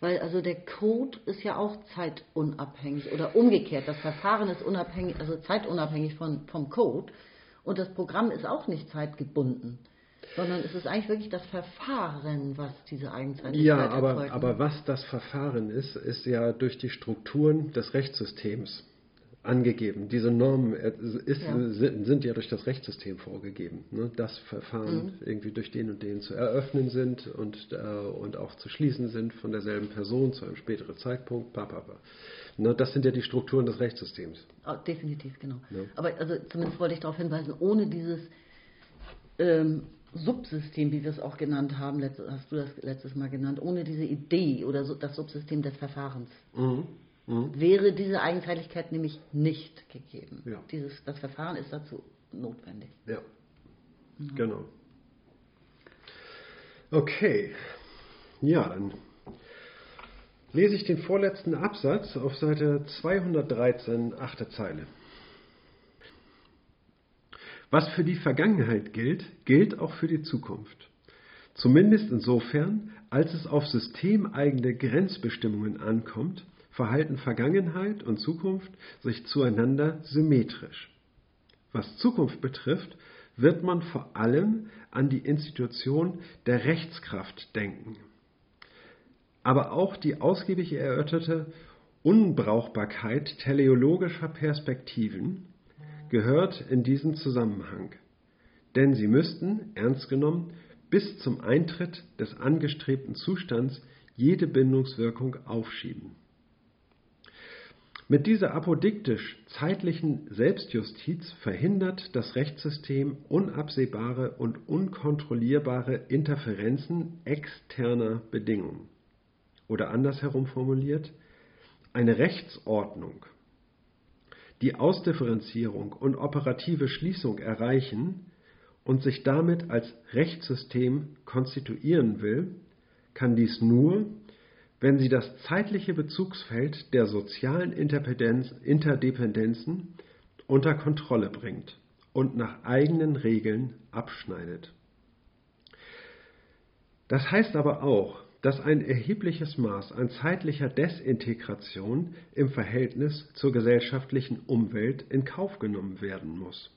Weil also der Code ist ja auch zeitunabhängig oder umgekehrt. Das Verfahren ist unabhängig, also zeitunabhängig von, vom Code und das Programm ist auch nicht zeitgebunden sondern es ist eigentlich wirklich das Verfahren, was diese Eigenzeitigkeit Ja, aber, erzeugt. aber was das Verfahren ist, ist ja durch die Strukturen des Rechtssystems angegeben. Diese Normen ist, ja. Sind, ja durch das Rechtssystem vorgegeben. Ne? Das Verfahren mhm. irgendwie durch den und den zu eröffnen sind und, äh, und auch zu schließen sind von derselben Person zu einem späteren Zeitpunkt. Papapa. Ne? Das sind ja die Strukturen des Rechtssystems. Oh, definitiv, genau. Ja. Aber also zumindest wollte ich darauf hinweisen, ohne dieses ähm, Subsystem, wie wir es auch genannt haben, hast du das letztes Mal genannt, ohne diese Idee oder das Subsystem des Verfahrens, mhm. Mhm. wäre diese Eigenzeitlichkeit nämlich nicht gegeben. Ja. Dieses, das Verfahren ist dazu notwendig. Ja, mhm. genau. Okay, ja, dann lese ich den vorletzten Absatz auf Seite 213, achte Zeile. Was für die Vergangenheit gilt, gilt auch für die Zukunft. Zumindest insofern, als es auf systemeigene Grenzbestimmungen ankommt, verhalten Vergangenheit und Zukunft sich zueinander symmetrisch. Was Zukunft betrifft, wird man vor allem an die Institution der Rechtskraft denken. Aber auch die ausgiebig erörterte Unbrauchbarkeit teleologischer Perspektiven gehört in diesen Zusammenhang, denn sie müssten, ernst genommen, bis zum Eintritt des angestrebten Zustands jede Bindungswirkung aufschieben. Mit dieser apodiktisch zeitlichen Selbstjustiz verhindert das Rechtssystem unabsehbare und unkontrollierbare Interferenzen externer Bedingungen. Oder andersherum formuliert, eine Rechtsordnung die Ausdifferenzierung und operative Schließung erreichen und sich damit als Rechtssystem konstituieren will, kann dies nur, wenn sie das zeitliche Bezugsfeld der sozialen Interdependenzen unter Kontrolle bringt und nach eigenen Regeln abschneidet. Das heißt aber auch, dass ein erhebliches Maß an zeitlicher Desintegration im Verhältnis zur gesellschaftlichen Umwelt in Kauf genommen werden muss.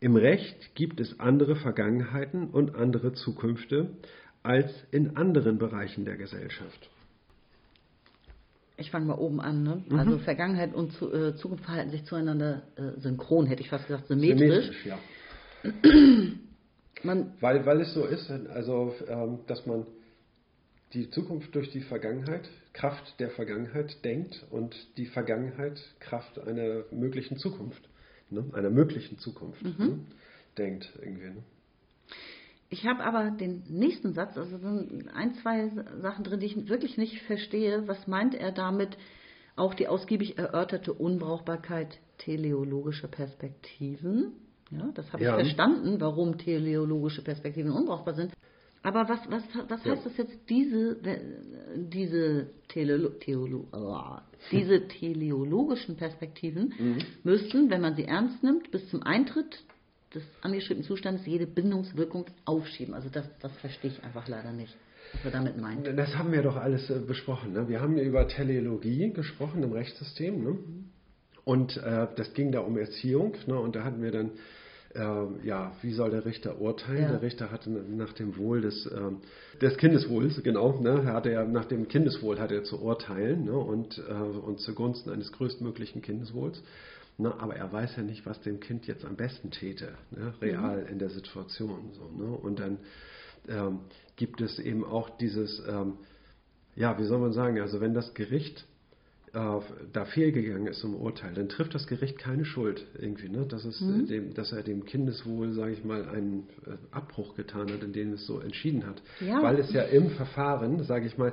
Im Recht gibt es andere Vergangenheiten und andere Zukünfte als in anderen Bereichen der Gesellschaft. Ich fange mal oben an. Ne? Mhm. Also Vergangenheit und zu, äh, Zukunft verhalten sich zueinander äh, synchron, hätte ich fast gesagt, symmetrisch. Symmetrisch, ja. Man, Weil, weil es so ist, also ähm, dass man die Zukunft durch die Vergangenheit, Kraft der Vergangenheit denkt und die Vergangenheit Kraft einer möglichen Zukunft, ne? einer möglichen Zukunft ne? denkt irgendwie. Ne? ich habe aber den nächsten Satz, also sind ein, zwei Sachen drin, die ich wirklich nicht verstehe. Was meint er damit? Auch die ausgiebig erörterte Unbrauchbarkeit teleologischer Perspektiven. Ja, das habe Ja. ich verstanden, warum teleologische Perspektiven unbrauchbar sind. Aber was, was, was Ja. heißt das jetzt, diese, diese, Teleolo Theolo ah, diese [laughs] teleologischen Perspektiven Mhm. müssten, wenn man sie ernst nimmt, bis zum Eintritt des angestrebten Zustands jede Bindungswirkung aufschieben. Also das, das verstehe ich einfach leider nicht, was er damit meint. Das haben wir doch alles äh, besprochen. Ne? Wir haben über Teleologie gesprochen im Rechtssystem. Ne? Und äh, das ging da um Erziehung. Ne? Und da hatten wir dann, äh, ja, wie soll der Richter urteilen? Ja. Der Richter hatte nach dem Wohl des, ähm, des Kindeswohls, genau, ne? er hatte ja nach dem Kindeswohl hat er zu urteilen ne? und, äh, und zugunsten eines größtmöglichen Kindeswohls. Ne, aber er weiß ja nicht, was dem Kind jetzt am besten täte, ne, real in der Situation. So, ne? Und dann ähm, gibt es eben auch dieses, ähm, ja, wie soll man sagen, also wenn das Gericht äh, da fehlgegangen ist im Urteil, dann trifft das Gericht keine Schuld irgendwie, ne? dass, es, äh, dem, dass er dem Kindeswohl, sage ich mal, einen äh, Abbruch getan hat, in dem es so entschieden hat. Ja. Weil es ja im Verfahren, sage ich mal,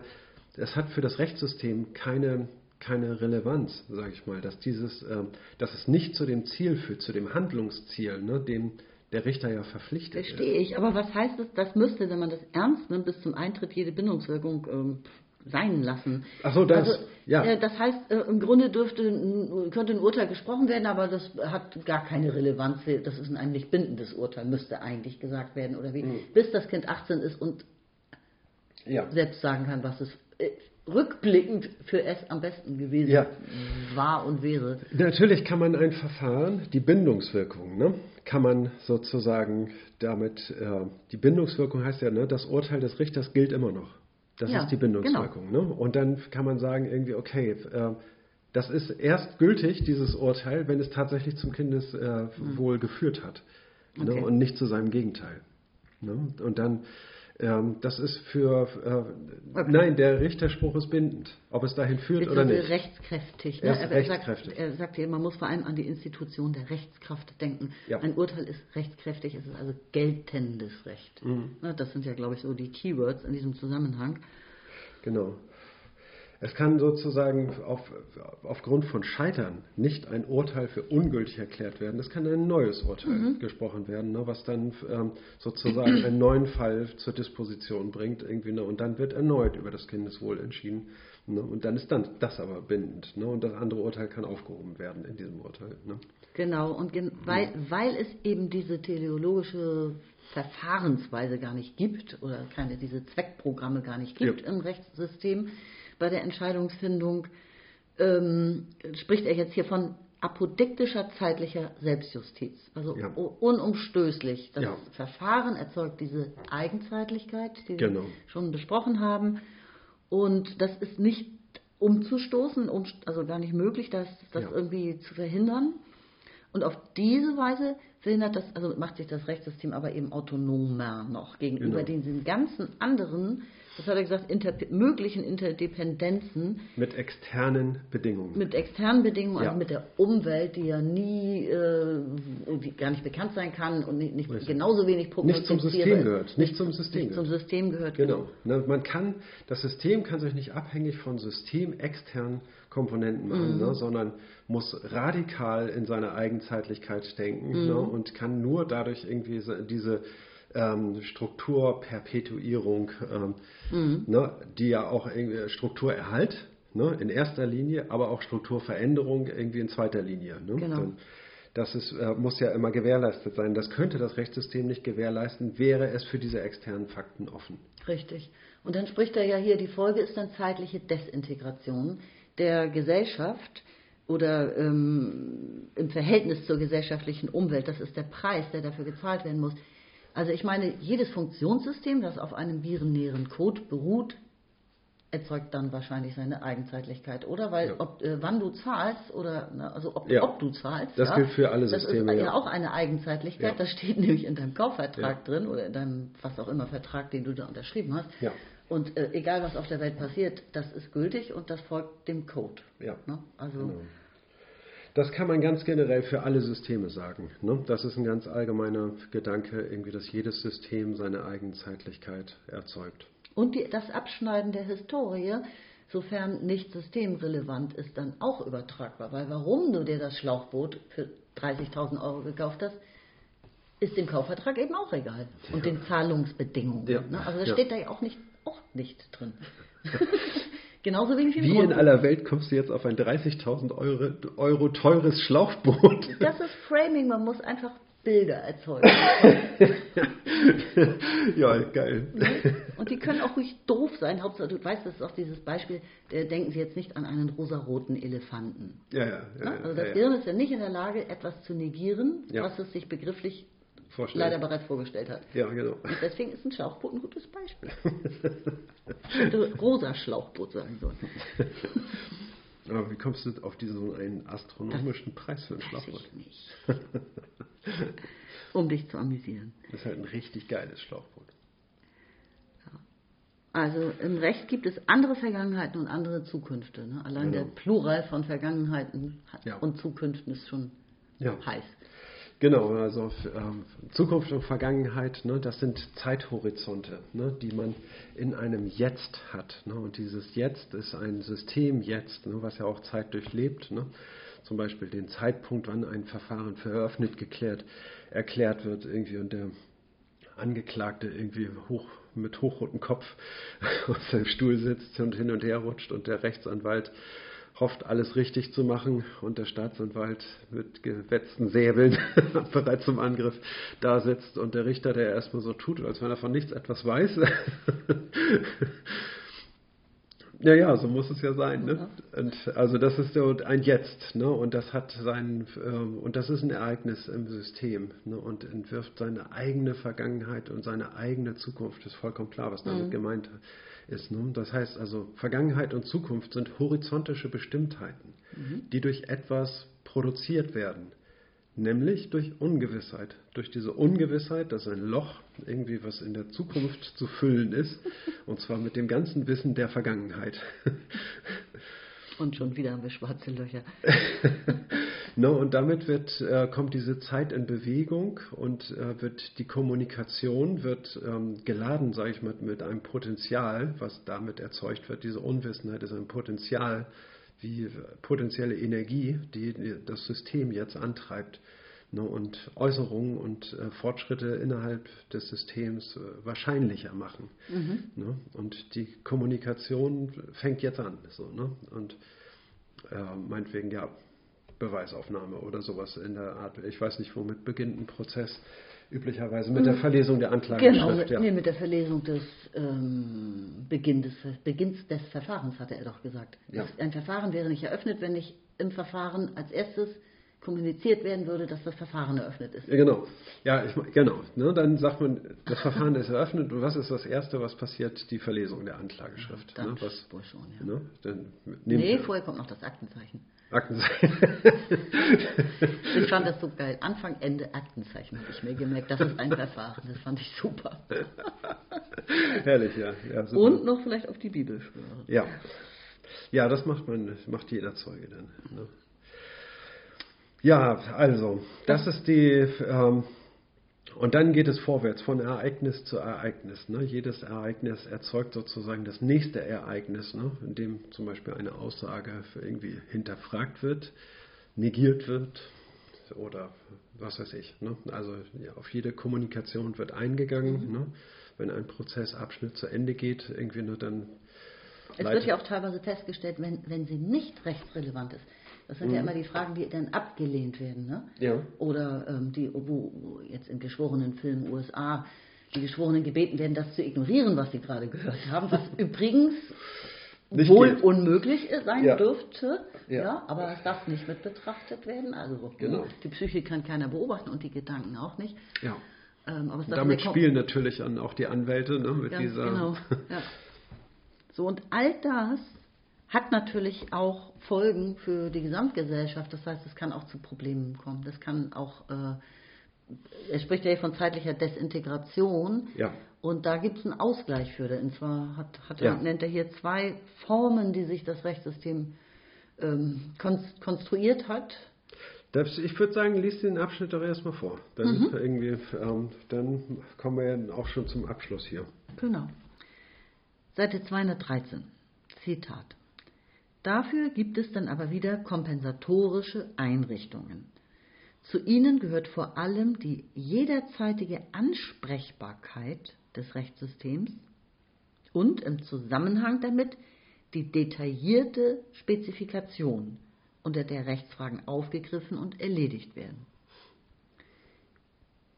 es hat für das Rechtssystem keine, keine Relevanz, sage ich mal, dass, dieses, ähm, dass es nicht zu dem Ziel führt, zu dem Handlungsziel, ne, dem der Richter ja verpflichtet ist. Verstehe ich. Aber was heißt es, das müsste, wenn man das ernst nimmt, bis zum Eintritt jede Bindungswirkung ähm, sein lassen? Ach so, das, also, ja. äh, das heißt, äh, im Grunde dürfte, könnte ein Urteil gesprochen werden, aber das hat gar keine Relevanz. Das ist ein nicht bindendes Urteil, müsste eigentlich gesagt werden. Oder wie? Mhm. Bis das Kind 18 ist und Ja. selbst sagen kann, was es äh, rückblickend für es am besten gewesen Ja. war und wäre. Natürlich kann man ein Verfahren, die Bindungswirkung, ne, kann man sozusagen damit, die Bindungswirkung heißt ja, ne, das Urteil des Richters gilt immer noch. Das Ja, ist die Bindungswirkung. Ne? Und dann kann man sagen irgendwie, okay, äh, das ist erst gültig, dieses Urteil, wenn es tatsächlich zum Kindeswohl geführt hat ne? Okay. und nicht zu seinem Gegenteil. Ne? Und dann, ähm, das ist für, äh, Okay. nein, der Richterspruch ist bindend, ob es dahin führt oder Beziehungsweise nicht. rechtskräftig. Ne? Er ist er sagt, rechtskräftig. er sagt man muss vor allem an die Institution der Rechtskraft denken. Ja. Ein Urteil ist rechtskräftig, es ist also geltendes Recht. Mhm. Ne, Das sind ja, glaube ich, so die Keywords in diesem Zusammenhang. Genau. Es kann sozusagen auf, aufgrund von Scheitern nicht ein Urteil für ungültig erklärt werden. Es kann ein neues Urteil Mhm. gesprochen werden, ne, was dann ähm, sozusagen einen neuen Fall zur Disposition bringt. Irgendwie, ne, und dann wird erneut über das Kindeswohl entschieden. Ne, und dann ist dann das aber bindend. Ne, und das andere Urteil kann aufgehoben werden in diesem Urteil. Ne. Genau, und gen weil, weil es eben diese teleologische Verfahrensweise gar nicht gibt oder keine, diese Zweckprogramme gar nicht gibt Ja. im Rechtssystem bei der Entscheidungsfindung, ähm, spricht er jetzt hier von apodiktischer zeitlicher Selbstjustiz. Also Ja. unumstößlich. Das Ja. Verfahren erzeugt diese Eigenzeitlichkeit, die Genau. wir schon besprochen haben. Und das ist nicht umzustoßen, um, also gar nicht möglich, das, das Ja. irgendwie zu verhindern. Und auf diese Weise verhindert das, also macht sich das Rechtssystem aber eben autonomer noch gegenüber Genau. diesen ganzen anderen, das hat er gesagt, inter möglichen Interdependenzen Mit externen Bedingungen. mit externen Bedingungen, Ja. also mit der Umwelt, die ja nie, äh, gar nicht bekannt sein kann und nicht, nicht genauso wenig nicht zum System ist. gehört. Nicht zum System Nicht zum. System gehört. Genau. Ne, man kann, das System kann sich nicht abhängig von systemexternen Komponenten machen, ne, sondern muss radikal in seiner Eigenzeitlichkeit denken ne, und kann nur dadurch irgendwie diese ähm, Strukturperpetuierung, ähm, ne, die ja auch Strukturerhalt ne, in erster Linie, aber auch Strukturveränderung irgendwie in zweiter Linie. Ne? Genau. Dann, das ist, äh, muss ja immer gewährleistet sein. Das könnte das Rechtssystem nicht gewährleisten, wäre es für diese externen Fakten offen. Richtig. Und dann spricht er ja hier, die Folge ist dann zeitliche Desintegration der Gesellschaft oder ähm, im Verhältnis zur gesellschaftlichen Umwelt. Das ist der Preis, der dafür gezahlt werden muss. Also ich meine, jedes Funktionssystem, das auf einem virennäheren Code beruht, erzeugt dann wahrscheinlich seine Eigenzeitlichkeit, oder? Weil Ja. ob, äh, wann du zahlst oder ne, also ob, Ja. ob du zahlst, Das ja, gilt für alle das Systeme, ist ja, auch eine Eigenzeitlichkeit. Das steht nämlich in deinem Kaufvertrag drin oder in deinem was auch immer Vertrag, den du da unterschrieben hast. Und äh, egal was auf der Welt passiert, das ist gültig und das folgt dem Code. Ja. Ne? Also Genau. Das kann man ganz generell für alle Systeme sagen. Ne? Das ist ein ganz allgemeiner Gedanke, irgendwie, dass jedes System seine Eigenzeitlichkeit erzeugt. Und die, das Abschneiden der Historie, sofern nicht systemrelevant ist, dann auch übertragbar. Weil warum du dir das Schlauchboot für 30.000 Euro gekauft hast, ist dem Kaufvertrag eben auch egal. Und den Zahlungsbedingungen. Ja. Ne? Also das Ja. steht da ja auch nicht, auch nicht drin. [laughs] Genauso wenig wie Wie in aller Welt kommst du jetzt auf ein 30.000 Euro, Euro teures Schlauchboot? [laughs] Das ist Framing, man muss einfach Bilder erzeugen. [laughs] ja, geil. Und die können auch ruhig doof sein. Hauptsache, du weißt, das ist auch dieses Beispiel, äh, denken Sie jetzt nicht an einen rosaroten Elefanten. Ja, ja. ja, Ne? Also das ja, ja. Gehirn ist ja nicht in der Lage, etwas zu negieren, was es sich begrifflich Vorstellen. leider bereits vorgestellt hat. Ja, genau. Und deswegen ist ein Schlauchboot ein gutes Beispiel. Ich [laughs] hätte rosa Schlauchboot sagen sollen. [laughs] Aber wie kommst du auf diesen einen astronomischen Preis für ein Weiß Schlauchboot? ich nicht. Um dich zu amüsieren. Das ist halt ein richtig geiles Schlauchboot. Also im Recht gibt es andere Vergangenheiten und andere Zukünfte. Ne? Allein Genau. der Plural von Vergangenheiten Ja. und Zukünften ist schon Ja. heiß. Genau, also ähm, Zukunft und Vergangenheit, ne, das sind Zeithorizonte, ne, die man in einem Jetzt hat. Ne, und dieses Jetzt ist ein System Jetzt, ne, was ja auch Zeit durchlebt. Ne. Zum Beispiel den Zeitpunkt, wann ein Verfahren für eröffnet geklärt, erklärt wird irgendwie und der Angeklagte irgendwie hoch, mit hochrotem Kopf [laughs] auf seinem Stuhl sitzt und hin und her rutscht und der Rechtsanwalt hofft, alles richtig zu machen und der Staatsanwalt mit gewetzten Säbeln [laughs] bereit zum Angriff da sitzt und der Richter, der erstmal so tut, als wenn er von nichts etwas weiß. [laughs] Ja, ja, so muss es ja sein. Ne? Und also das ist so ein Jetzt, ne? Und das hat sein ähm, und das ist ein Ereignis im System, ne? Und entwirft seine eigene Vergangenheit und seine eigene Zukunft. Ist vollkommen klar, was damit gemeint ist. Ne? Das heißt also, Vergangenheit und Zukunft sind horizontische Bestimmtheiten, die durch etwas produziert werden. Nämlich durch Ungewissheit. Durch diese Ungewissheit, dass ein Loch irgendwie was in der Zukunft zu füllen ist. [laughs] Und zwar mit dem ganzen Wissen der Vergangenheit. Und schon wieder haben wir schwarze Löcher. [laughs] no, und damit wird, äh, kommt diese Zeit in Bewegung und äh, wird die Kommunikation wird ähm, geladen, sage ich mal, mit einem Potenzial, was damit erzeugt wird. Diese Unwissenheit ist ein Potenzial, wie potenzielle Energie, die das System jetzt antreibt. Ne, und Äußerungen und äh, Fortschritte innerhalb des Systems äh, wahrscheinlicher machen. Ne, und die Kommunikation fängt jetzt an. So, ne, und äh, meinetwegen, ja, Beweisaufnahme oder sowas in der Art. Ich weiß nicht, womit beginnt ein Prozess. Üblicherweise mit der Verlesung der Genau, Anklageschrift. mit, ja. nee, mit der Verlesung des ähm, Beginn des, Beginns des Verfahrens, hatte er doch gesagt. Ja. Das, ein Verfahren wäre nicht eröffnet, wenn nicht im Verfahren als erstes kommuniziert werden würde, dass das Verfahren eröffnet ist. Ja, genau. Ja, ich, genau. Ne, dann sagt man, das Verfahren ist eröffnet und was ist das Erste, was passiert? Die Verlesung der Anklageschrift. Dann ne, was, wohl schon, ja. ne, dann Nee, er vorher kommt noch das Aktenzeichen. Aktenzeichen. Ich fand das so geil. Anfang, Ende, Aktenzeichen habe ich mir gemerkt. Das ist ein Verfahren. Das fand ich super. Herrlich, ja. ja super. Und noch vielleicht auf die Bibel schwören. Ja. Ja, das macht man, macht jeder Zeuge dann. Ne? Ja, also, das ist die, ähm, und dann geht es vorwärts von Ereignis zu Ereignis. Ne? Jedes Ereignis erzeugt sozusagen das nächste Ereignis, ne? in dem zum Beispiel eine Aussage für irgendwie hinterfragt wird, negiert wird oder was weiß ich. Ne? Also ja, auf jede Kommunikation wird eingegangen. Ne? Wenn ein Prozessabschnitt zu Ende geht, irgendwie nur dann Es wird ja auch teilweise festgestellt, wenn, wenn sie nicht rechtsrelevant ist. Das sind ja immer die Fragen, die dann abgelehnt werden. Ne? Ja. Oder ähm, die, wo, wo jetzt in geschworenen Filmen USA die Geschworenen gebeten werden, das zu ignorieren, was sie gerade gehört haben, was [laughs] übrigens Nicht wohl geht. unmöglich sein Ja. dürfte. Ja. Ja. aber es darf nicht mit betrachtet werden. Also Genau. die Psyche kann keiner beobachten und die Gedanken auch nicht. Ja. Ähm, aber es darf Damit spielen natürlich auch die Anwälte ne, mit ja, dieser. genau. [laughs] So, und all das hat natürlich auch Folgen für die Gesamtgesellschaft. Das heißt, es kann auch zu Problemen kommen. Das kann auch, äh, er spricht ja hier von zeitlicher Desintegration. Ja. Und da gibt es einen Ausgleich für. Und zwar hat, hat Ja. er, nennt er hier zwei Formen, die sich das Rechtssystem ähm, konst- konstruiert hat. Das, ich würde sagen, lies den Abschnitt doch erstmal vor. Dann, irgendwie, ähm, dann kommen wir ja auch schon zum Abschluss hier. Genau. Seite 213. Zitat. Dafür gibt es dann aber wieder kompensatorische Einrichtungen. Zu ihnen gehört vor allem die jederzeitige Ansprechbarkeit des Rechtssystems und im Zusammenhang damit die detaillierte Spezifikation, unter der Rechtsfragen aufgegriffen und erledigt werden.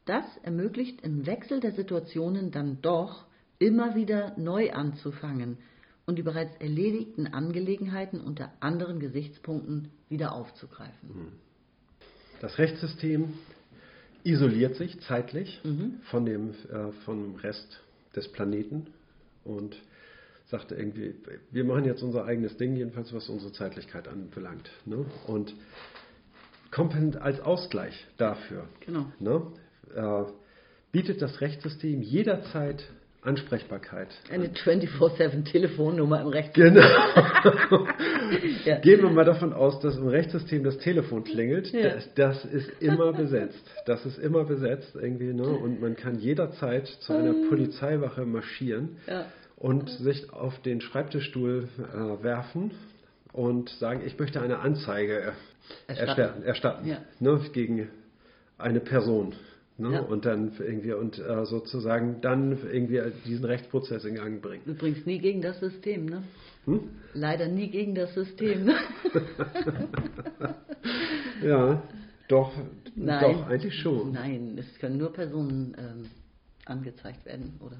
Das ermöglicht im Wechsel der Situationen dann doch immer wieder neu anzufangen und die bereits erledigten Angelegenheiten unter anderen Gesichtspunkten wieder aufzugreifen. Das Rechtssystem isoliert sich zeitlich von dem äh, vom Rest des Planeten und sagt irgendwie, wir machen jetzt unser eigenes Ding, jedenfalls was unsere Zeitlichkeit anbelangt. Ne? Und kommt als Ausgleich dafür, Genau. ne? äh, bietet das Rechtssystem jederzeit Ansprechbarkeit. Eine 24-7-Telefonnummer im Rechtssystem. Genau. [laughs] Ja. Gehen wir mal davon aus, dass im Rechtssystem das Telefon klingelt. Ja. Das, das ist immer besetzt. Das ist immer besetzt irgendwie, ne? Und man kann jederzeit zu einer Polizeiwache marschieren Ja. und sich auf den Schreibtischstuhl äh, werfen und sagen, ich möchte eine Anzeige äh, Erstatten. erstatten, erstatten ne? gegen eine Person. Ne? Ja. Und dann irgendwie und äh, sozusagen dann irgendwie diesen Rechtsprozess in Gang bringen. Übrigens nie gegen das System, ne? Hm? Leider nie gegen das System. Ne? [laughs] Ja, doch, Nein. doch, eigentlich schon. Nein, es können nur Personen ähm, angezeigt werden oder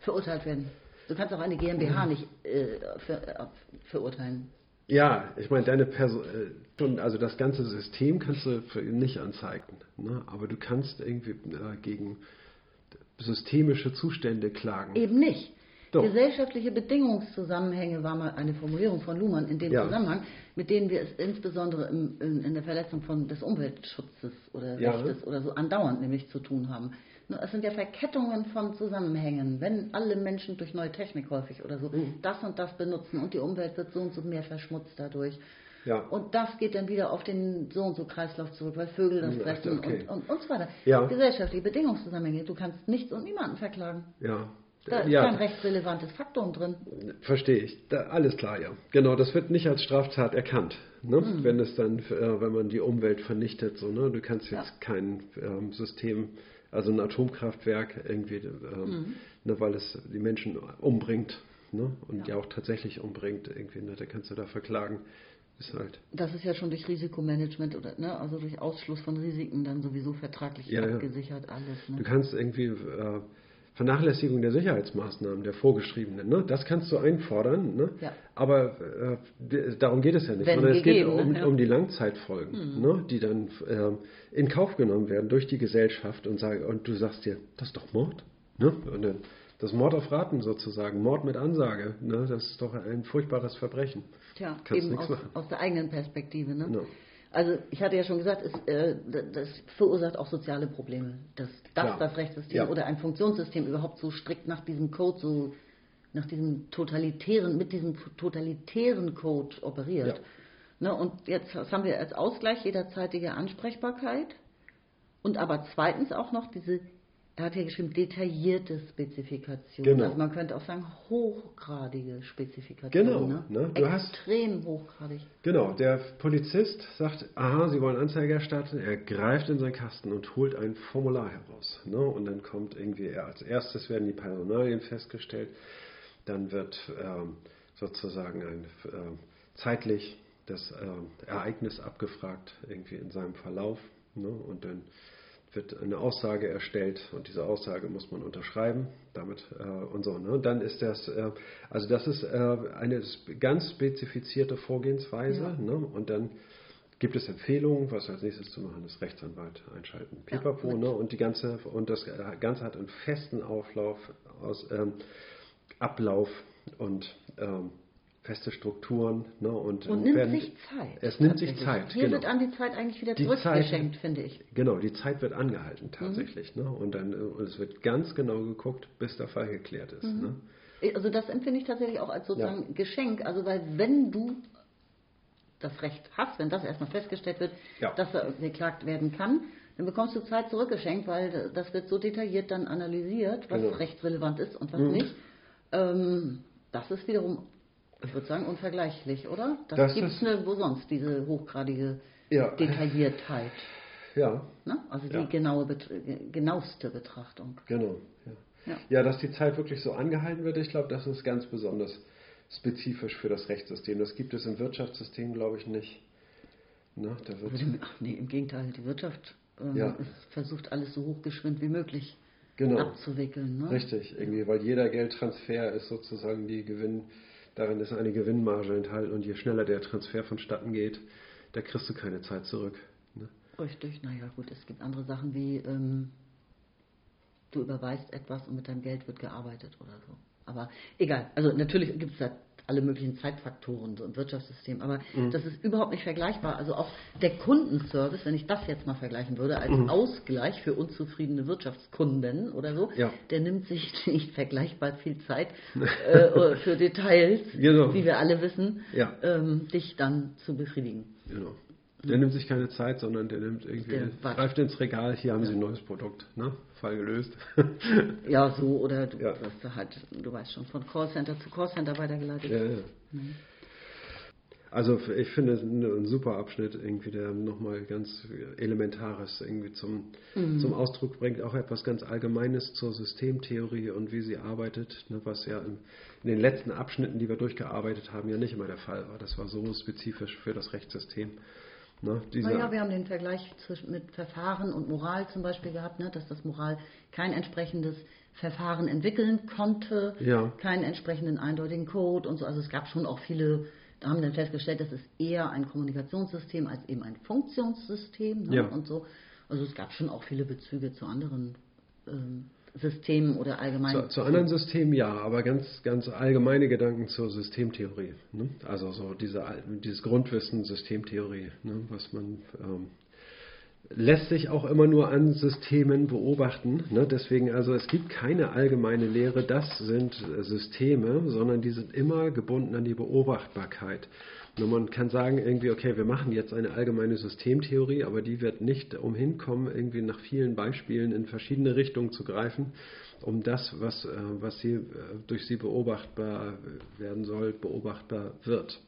verurteilt werden. Du kannst auch eine GmbH nicht äh, ver, äh, verurteilen. Ja, ich meine, deine Person, äh, schon, also das ganze System kannst du für ihn nicht anzeigen, ne? aber du kannst irgendwie äh, gegen systemische Zustände klagen. Eben nicht. Doch. Gesellschaftliche Bedingungszusammenhänge war mal eine Formulierung von Luhmann in dem Ja. Zusammenhang, mit denen wir es insbesondere im, in, in der Verletzung von, des Umweltschutzes oder Ja. Rechtes oder so andauernd nämlich zu tun haben. Nur Es sind ja Verkettungen von Zusammenhängen. Wenn alle Menschen durch neue Technik häufig oder so Mhm. das und das benutzen und die Umwelt wird so und so mehr verschmutzt dadurch. Ja. Und das geht dann wieder auf den so und so Kreislauf zurück, weil Vögel das Hm, ach, fressen okay. und, und, und so weiter. Ja. Gesellschaftliche Bedingungszusammenhänge. Du kannst nichts und niemanden verklagen. Ja, Da ist kein ja rechtsrelevantes Faktum drin. verstehe ich. Da, alles klar, ja. Genau, das wird nicht als Straftat erkannt. Ne? Hm. Wenn es dann, äh, wenn man die Umwelt vernichtet, so, ne? du kannst jetzt Ja. kein ähm, System, also ein Atomkraftwerk irgendwie, ähm, Hm. ne, weil es die Menschen umbringt ne? und Ja. ja. auch tatsächlich umbringt, irgendwie, ne? da kannst du da verklagen. Ist halt. Das ist ja schon durch Risikomanagement oder ne, also durch Ausschluss von Risiken dann sowieso vertraglich Ja, ja. abgesichert alles. Du Ne? kannst irgendwie äh, Vernachlässigung der Sicherheitsmaßnahmen, der vorgeschriebenen, ne? das kannst du einfordern, ne? Ja. aber äh, darum geht es ja nicht, Wenn sondern es geht gegeben, um, Ja. Um die Langzeitfolgen, ne? die dann ähm, in Kauf genommen werden durch die Gesellschaft und, sag, und du sagst dir, das ist doch Mord. Ne? Und dann, das Mord auf Raten sozusagen, Mord mit Ansage, ne? das ist doch ein furchtbares Verbrechen. Tja, Kannst eben nichts aus, machen. aus der eigenen Perspektive. Ne? No. Also ich hatte ja schon gesagt, es, äh, das verursacht auch soziale Probleme, dass, dass das Rechtssystem Ja. oder ein Funktionssystem überhaupt so strikt nach diesem Code, so nach diesem totalitären, mit diesem totalitären Code operiert. Ne, und jetzt haben wir als Ausgleich jederzeitige Ansprechbarkeit und aber zweitens auch noch diese, er hat hier geschrieben, detaillierte Spezifikation. Genau. Also man könnte auch sagen, hochgradige Spezifikation. Genau, Ne? ne, du hast- Extrem hochgradig. Genau, der Polizist sagt, aha, Sie wollen Anzeige erstatten, er greift in seinen Kasten und holt ein Formular heraus. Ne? Und dann kommt irgendwie, er- als erstes werden die Personalien festgestellt, dann wird ähm, sozusagen ein, ähm, zeitlich das ähm, Ereignis abgefragt, irgendwie in seinem Verlauf. Ne? Und dann wird eine Aussage erstellt und diese Aussage muss man unterschreiben damit äh, und so. Ne? Und dann ist das, äh, also das ist äh, eine ganz spezifizierte Vorgehensweise Ja. ne? und dann gibt es Empfehlungen, was als nächstes zu machen ist, Rechtsanwalt einschalten, Ja, Pipapo, mit- ne? und die ganze und das Ganze hat einen festen Auflauf aus ähm, Ablauf und ähm, feste Strukturen. Ne, und, Und nimmt sich Zeit. Es nimmt sich. Zeit. Hier genau. wird an die Zeit eigentlich wieder Die zurückgeschenkt, Zeit- finde ich. Genau, die Zeit wird angehalten Mhm. tatsächlich. Ne? Und, dann, äh, und es wird ganz genau geguckt, bis der Fall geklärt ist. Mhm. Ne? Also das empfinde ich tatsächlich auch als sozusagen Geschenk. Also weil wenn du das Recht hast, wenn das erstmal festgestellt wird, Ja. dass er geklagt werden kann, dann bekommst du Zeit zurückgeschenkt, weil das wird so detailliert dann analysiert, was Genau. rechtsrelevant ist und was Mhm. nicht. Ähm, das ist wiederum, ich würde sagen, unvergleichlich, oder? Das, Das gibt es nirgendwo sonst, diese hochgradige Ja. Detailliertheit. Ja, Ne? Also die Ja. genaue, genaueste Betrachtung. genau. Ja. Ja. ja, dass die Zeit wirklich so angehalten wird, ich glaube, das ist ganz besonders spezifisch für das Rechtssystem. Das gibt es im Wirtschaftssystem, glaube ich, nicht. Ne? Da wird, ach nee, im Gegenteil, die Wirtschaft ähm, Ja. versucht alles so hochgeschwind wie möglich genau. abzuwickeln. Ne? Richtig, irgendwie, weil jeder Geldtransfer ist sozusagen die Gewinn, darin ist eine Gewinnmarge enthalten und je schneller der Transfer vonstatten geht, da kriegst du keine Zeit zurück. Ne? Richtig, naja gut, es gibt andere Sachen wie ähm, du überweist etwas und mit deinem Geld wird gearbeitet oder so. Aber egal, also natürlich gibt es da alle möglichen Zeitfaktoren so im Wirtschaftssystem, aber Mhm. das ist überhaupt nicht vergleichbar. Also auch der Kundenservice, wenn ich das jetzt mal vergleichen würde, als Mhm. Ausgleich für unzufriedene Wirtschaftskunden oder so, Ja. der nimmt sich [laughs] nicht vergleichbar viel Zeit [laughs] äh, für Details, Genau. wie wir alle wissen, Ja. ähm, dich dann zu befriedigen. Genau. Der nimmt sich keine Zeit, sondern der nimmt irgendwie, Der greift ins Regal, hier haben Sie ein neues Produkt, ne? Fall gelöst. [laughs] Ja, so, oder du, Ja. wirst du halt, du weißt schon, von Callcenter zu Callcenter weitergeleitet. ja, ja. Also ich finde es ein, super Abschnitt, irgendwie, der nochmal ganz Elementares irgendwie zum, zum Ausdruck bringt, auch etwas ganz Allgemeines zur Systemtheorie und wie sie arbeitet, ne, was ja in, in den letzten Abschnitten, die wir durchgearbeitet haben, ja nicht immer der Fall war. Das war so spezifisch für das Rechtssystem. Ne, Naja, wir haben den Vergleich zwischen, mit Verfahren und Moral zum Beispiel gehabt, ne, dass das Moral kein entsprechendes Verfahren entwickeln konnte, Ja. keinen entsprechenden eindeutigen Code und so. Also es gab schon auch viele, da haben dann festgestellt, das ist eher ein Kommunikationssystem als eben ein Funktionssystem ne, Ja. und so. Also es gab schon auch viele Bezüge zu anderen ähm, Systemen oder allgemein. Zu, zu anderen Systemen ja, aber ganz, ganz allgemeine Gedanken zur Systemtheorie. Ne? Also so diese, dieses Grundwissen Systemtheorie, ne? was man ähm, lässt sich auch immer nur an Systemen beobachten. Ne? Deswegen also es gibt keine allgemeine Lehre, das sind Systeme, sondern die sind immer gebunden an die Beobachtbarkeit. Nur man kann sagen irgendwie, okay, wir machen jetzt eine allgemeine Systemtheorie, aber die wird nicht umhin kommen, irgendwie nach vielen Beispielen in verschiedene Richtungen zu greifen, um das, was, äh, was sie, äh, durch sie beobachtbar werden soll, beobachtbar wird.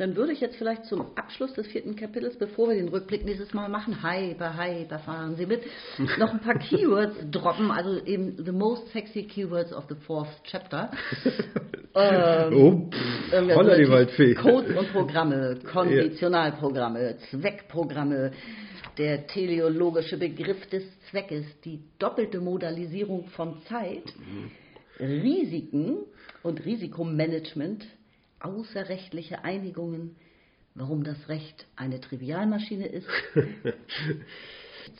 Dann würde ich jetzt vielleicht zum Abschluss des vierten Kapitels, bevor wir den Rückblick nächstes Mal machen, Hyper, Hyper, fahren Sie mit, [laughs] noch ein paar Keywords droppen, also eben the most sexy keywords of the fourth chapter. [laughs] ähm, Oh, irgendwie holla die Waldfee. Codes und Programme, Konditionalprogramme, Zweckprogramme, der teleologische Begriff des Zweckes, die doppelte Modalisierung von Zeit, Risiken und Risikomanagement, außerrechtliche Einigungen, warum das Recht eine Trivialmaschine ist, [laughs]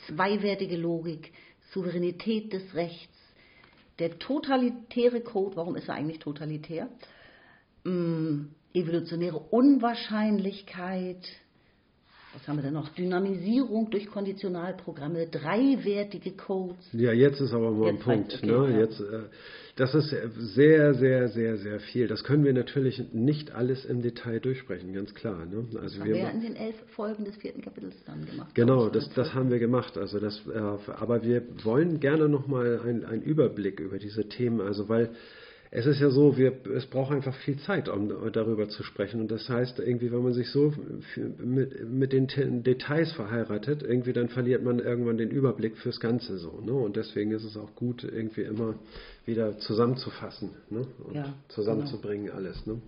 zweiwertige Logik, Souveränität des Rechts, der totalitäre Code, warum ist er eigentlich totalitär? Mm, evolutionäre Unwahrscheinlichkeit, was haben wir denn noch? Dynamisierung durch Konditionalprogramme, dreiwertige Codes. Ja, jetzt ist aber mal ein Jetzt Punkt. reicht's, ne? okay, ja. jetzt, äh, das ist sehr, sehr, sehr, sehr viel. Das können wir natürlich nicht alles im Detail durchsprechen, ganz klar. Ne? Das Also haben wir ja in den elf Folgen des vierten Kapitels dann gemacht. Genau, das, oder das haben wir gemacht. Also das, äh, aber wir wollen gerne nochmal einen, einen Überblick über diese Themen, also weil es ist ja so, wir, es braucht einfach viel Zeit, um darüber zu sprechen. Und das heißt, irgendwie, wenn man sich so mit, mit den Details verheiratet, irgendwie dann verliert man irgendwann den Überblick fürs Ganze so. Ne? Und deswegen ist es auch gut, irgendwie immer wieder zusammenzufassen ne? und Ja, zusammenzubringen alles. Ne?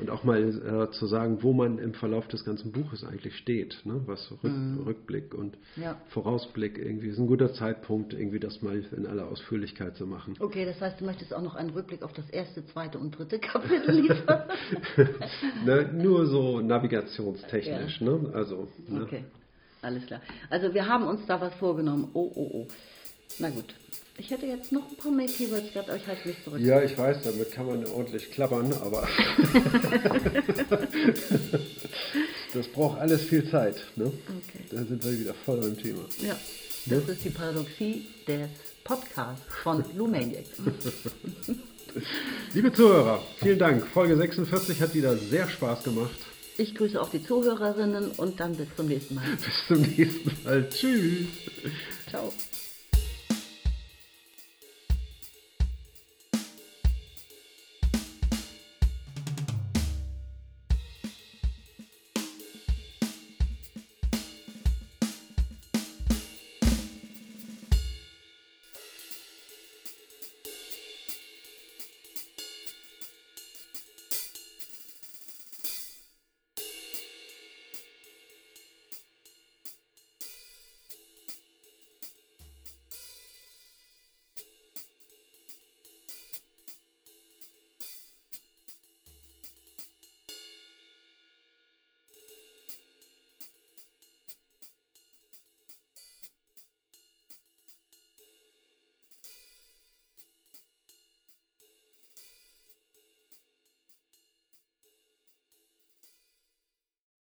Und auch mal äh, zu sagen, wo man im Verlauf des ganzen Buches eigentlich steht, ne? was Rück, Rückblick und Ja. Vorausblick irgendwie ist ein guter Zeitpunkt, irgendwie das mal in aller Ausführlichkeit zu machen. Okay, das heißt, du möchtest auch noch einen Rückblick auf das erste, zweite und dritte Kapitel liefern? [laughs] ne? Nur so navigationstechnisch, ne? Also, ne? Okay, alles klar. Also wir haben uns da was vorgenommen. Oh, oh, oh. Na gut. Ich hätte jetzt noch ein paar mehr Keywords gehabt, aber ich halte mich zurück. Ja, ich weiß, damit kann man ordentlich klappern, aber [laughs] das braucht alles viel Zeit. Ne? Okay. Da sind wir wieder voll beim Thema. Ja, das ist die Paradoxie des Podcasts von Lumaniac. [laughs] Liebe Zuhörer, vielen Dank. Folge 46 hat wieder sehr Spaß gemacht. Ich grüße auch die Zuhörerinnen und dann bis zum nächsten Mal. [laughs] Bis zum nächsten Mal. Tschüss. Ciao.